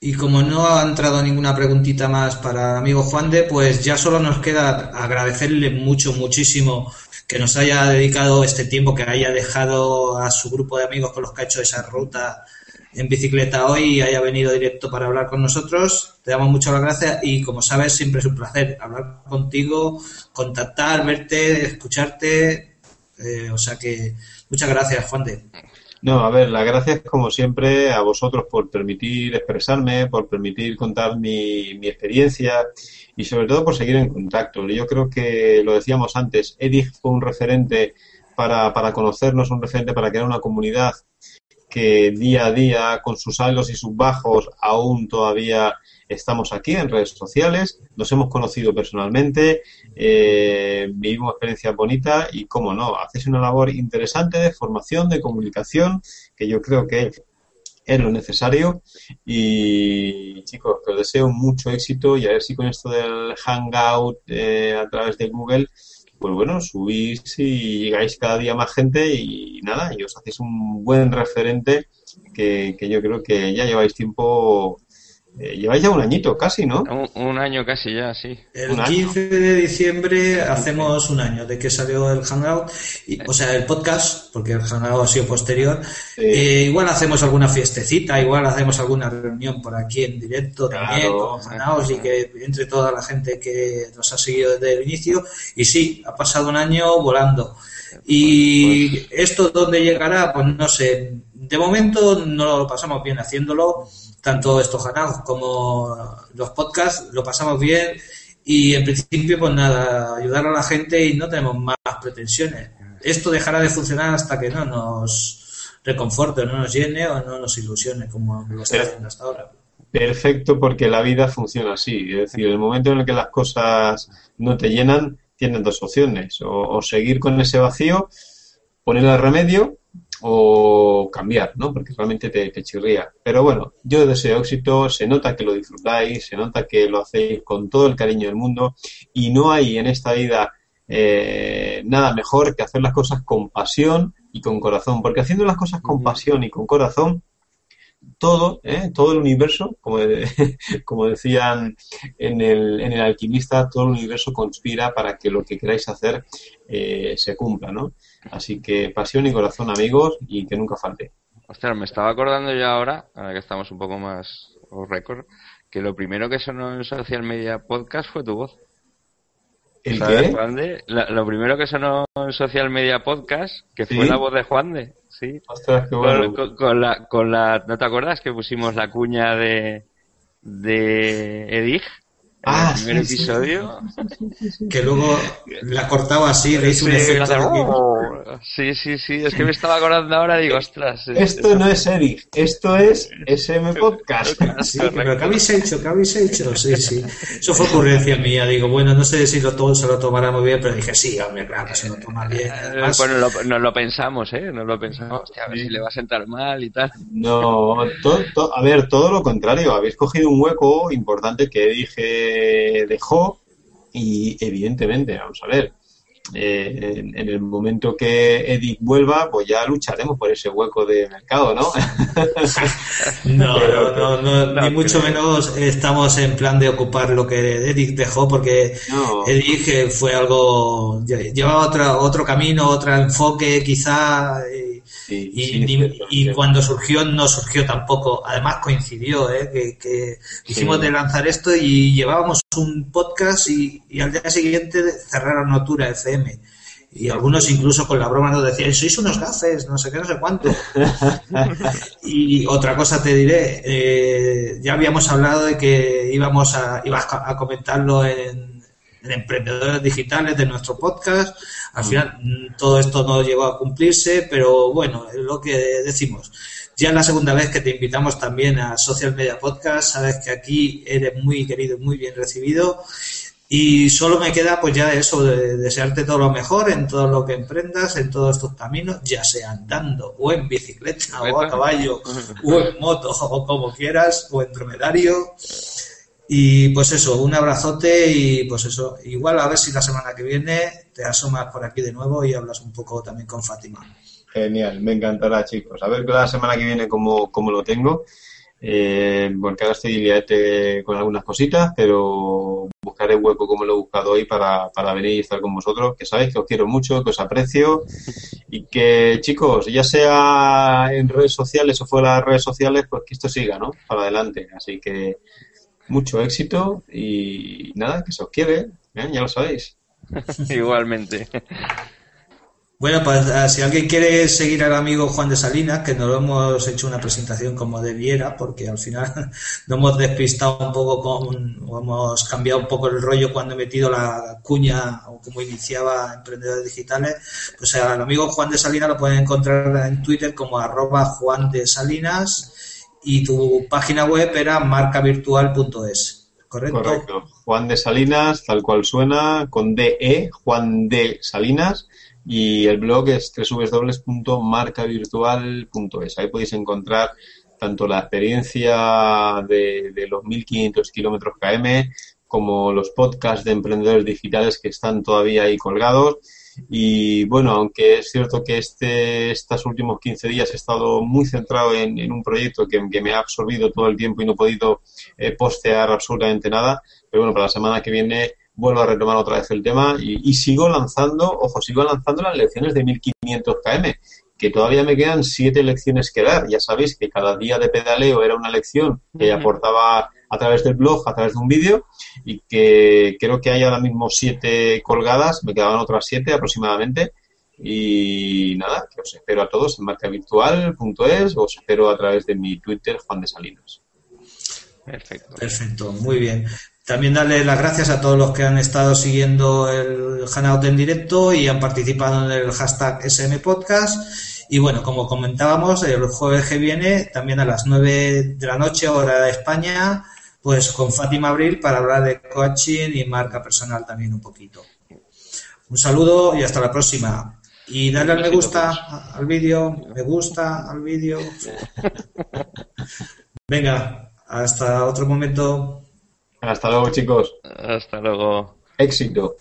Y como no ha entrado ninguna preguntita más para amigo Juan de, pues ya solo nos queda agradecerle mucho, muchísimo que nos haya dedicado este tiempo, que haya dejado a su grupo de amigos con los que ha hecho esa ruta en bicicleta hoy y haya venido directo para hablar con nosotros. Te damos muchas gracias y como sabes siempre es un placer hablar contigo, contactar, verte, escucharte. Eh, o sea que muchas gracias Juan de. No, a ver, las gracias como siempre a vosotros por permitir expresarme, por permitir contar mi, mi experiencia y sobre todo por seguir en contacto. Yo creo que lo decíamos antes, Edith fue un referente para, para conocernos, un referente para crear una comunidad que día a día, con sus altos y sus bajos, aún todavía estamos aquí en redes sociales, nos hemos conocido personalmente, eh, vivimos experiencias bonitas y, como no, hacéis una labor interesante de formación, de comunicación, que yo creo que es lo necesario. Y chicos, os deseo mucho éxito y a ver si con esto del Hangout eh, a través de Google, pues bueno, subís y llegáis cada día más gente y nada, y os hacéis un buen referente que, que yo creo que ya lleváis tiempo Eh, lleváis ya un añito casi, ¿no? Un, un año casi ya, sí. El Un año. 15 de diciembre hacemos un año de que salió el Hangout, y- o sea, el podcast, porque el Hangout ha sido posterior. Sí. Eh, igual hacemos alguna fiestecita, igual hacemos alguna reunión por aquí en directo también Claro. con Hangouts y que entre toda la gente que nos ha seguido desde el inicio. Y sí, ha pasado un año volando. Y esto dónde llegará, pues no sé. De momento no lo pasamos bien haciéndolo, tanto estos Hangouts como los podcasts, lo pasamos bien y en principio pues nada, ayudar a la gente y no tenemos más pretensiones. Esto dejará de funcionar hasta que no nos reconforte, no nos llene o no nos ilusione como lo está haciendo hasta ahora. Perfecto, porque la vida funciona así. Es decir, el momento en el que las cosas no te llenan, tienes dos opciones. O, o seguir con ese vacío, ponerle remedio o cambiar, ¿no? Porque realmente te, te chirría. Pero bueno, yo deseo éxito, se nota que lo disfrutáis, se nota que lo hacéis con todo el cariño del mundo y no hay en esta vida eh, nada mejor que hacer las cosas con pasión y con corazón, porque haciendo las cosas con pasión y con corazón, todo, ¿eh? todo el universo, como, de- como decían en el, en el alquimista, todo el universo conspira para que lo que queráis hacer eh, se cumpla, ¿no? Así que pasión y corazón, amigos, y que nunca falte. Ostras, me estaba acordando yo ahora, ahora que estamos un poco más off record, que lo primero que sonó en Social Media Podcast fue tu voz. ¿El ¿Sabes, qué? Juan de? La- lo primero que sonó en Social Media Podcast, que fue la voz de Juan de, sí. Ostras, qué Con, bueno. con- con la, con la, ¿no te acuerdas que pusimos la cuña de, de Edig? En Ah, el primer sí, sí, episodio. Que luego la cortaba así, le hizo un efecto. Sí, sí, sí, es que me estaba acordando ahora, digo, ostras. Esto no es Eric, esto es SM Podcast. Sí, pero ¿qué habéis hecho? ¿Qué habéis hecho? Sí, sí. Eso fue ocurrencia mía. Digo, bueno, no sé si lo todo se lo tomará muy bien, pero dije, sí, hombre, claro, se lo toma bien. Eh, Además, Bueno, lo- nos lo pensamos, ¿eh? Nos lo pensamos. Hostia, a ver si le va a sentar mal y tal. No, to- to- a ver, todo lo contrario. Habéis cogido un hueco importante que dije dejó y evidentemente, vamos a ver, eh, en, en el momento que Edic vuelva, pues ya lucharemos por ese hueco de mercado, ¿no? No, Pero- no, no, no, ni mucho creo. menos estamos en plan de ocupar lo que Edic dejó, porque eh, fue algo, lle- llevaba otro, otro camino, otro enfoque quizá, y, Sí, y, sí, ni- cierto, y cuando surgió no surgió tampoco, además coincidió, ¿eh? que, que dijimos Sí. de lanzar esto y llevábamos un podcast y, y al día siguiente cerraron Notura FM. Y algunos incluso con la broma nos decían, sois unos gafes, no sé qué, no sé cuánto. Y otra cosa te diré, eh, ya habíamos hablado de que íbamos a, ibas a comentarlo en, en Emprendedores Digitales de nuestro podcast. Al final mm, todo esto no llegó a cumplirse, pero bueno, es lo que decimos. Ya es la segunda vez que te invitamos también a Social Media Podcast, sabes que aquí eres muy querido y muy bien recibido. Y solo me queda pues ya eso, de desearte todo lo mejor en todo lo que emprendas, en todos tus caminos, ya sea andando o en bicicleta o a caballo o en moto o como quieras o en dromedario. Y pues eso, un abrazote y pues eso, igual a ver si la semana que viene te asomas por aquí de nuevo y hablas un poco también con Fátima. Genial, me encantará, chicos. A ver la semana que viene cómo, cómo lo tengo. Eh, porque ahora estoy liate con algunas cositas, pero buscaré hueco como lo he buscado hoy para, para venir y estar con vosotros, que sabéis que os quiero mucho, que os aprecio y que, chicos, ya sea en redes sociales o fuera de las redes sociales, pues que esto siga, ¿no? Para adelante. Así que mucho éxito y nada, que se os quiere, ¿eh? ya lo sabéis. Igualmente. Bueno, pues eh, si alguien quiere seguir al amigo Juan de Salinas, que nos lo hemos hecho una presentación como debiera, porque al final nos hemos despistado un poco con, o hemos cambiado un poco el rollo cuando he metido la cuña o como iniciaba Emprendedores Digitales, pues al amigo Juan de Salinas lo pueden encontrar en Twitter como arroba Juan de Salinas y tu página web era marcavirtual.es, ¿correcto? Correcto. Juan de Salinas, tal cual suena, con DE, Juan de Salinas, y el blog es www.marcavirtual.es. Ahí podéis encontrar tanto la experiencia de, de los 1500 kilómetros KM como los podcasts de emprendedores digitales que están todavía ahí colgados Y bueno, aunque es cierto que este, estos últimos 15 días he estado muy centrado en, un proyecto que, me ha absorbido todo el tiempo y no he podido eh, postear absolutamente nada, pero bueno, para la semana que viene vuelvo a retomar otra vez el tema y, sigo lanzando, ojo, sigo lanzando las lecciones de 1500 km, que todavía me quedan siete lecciones que dar. Ya sabéis que cada día de pedaleo era una lección que aportaba a través del blog, a través de un vídeo, y que creo que hay ahora mismo siete colgadas, me quedaban otras siete aproximadamente. Y nada, que os espero a todos en marcavirtual.es, os espero a través de mi Twitter, Juan de Salinas. Perfecto. Perfecto, muy bien. También darle las gracias a todos los que han estado siguiendo el Hangout en directo y han participado en el hashtag SM Podcast. Y bueno, como comentábamos, el jueves que viene, también a las 9 de la noche, hora de España, pues con Fátima Abril para hablar de coaching y marca personal también un poquito. Un saludo y hasta la próxima. Y darle al me gusta al vídeo, me gusta al vídeo. Venga, hasta otro momento. Hasta luego, chicos. Hasta luego. Éxito.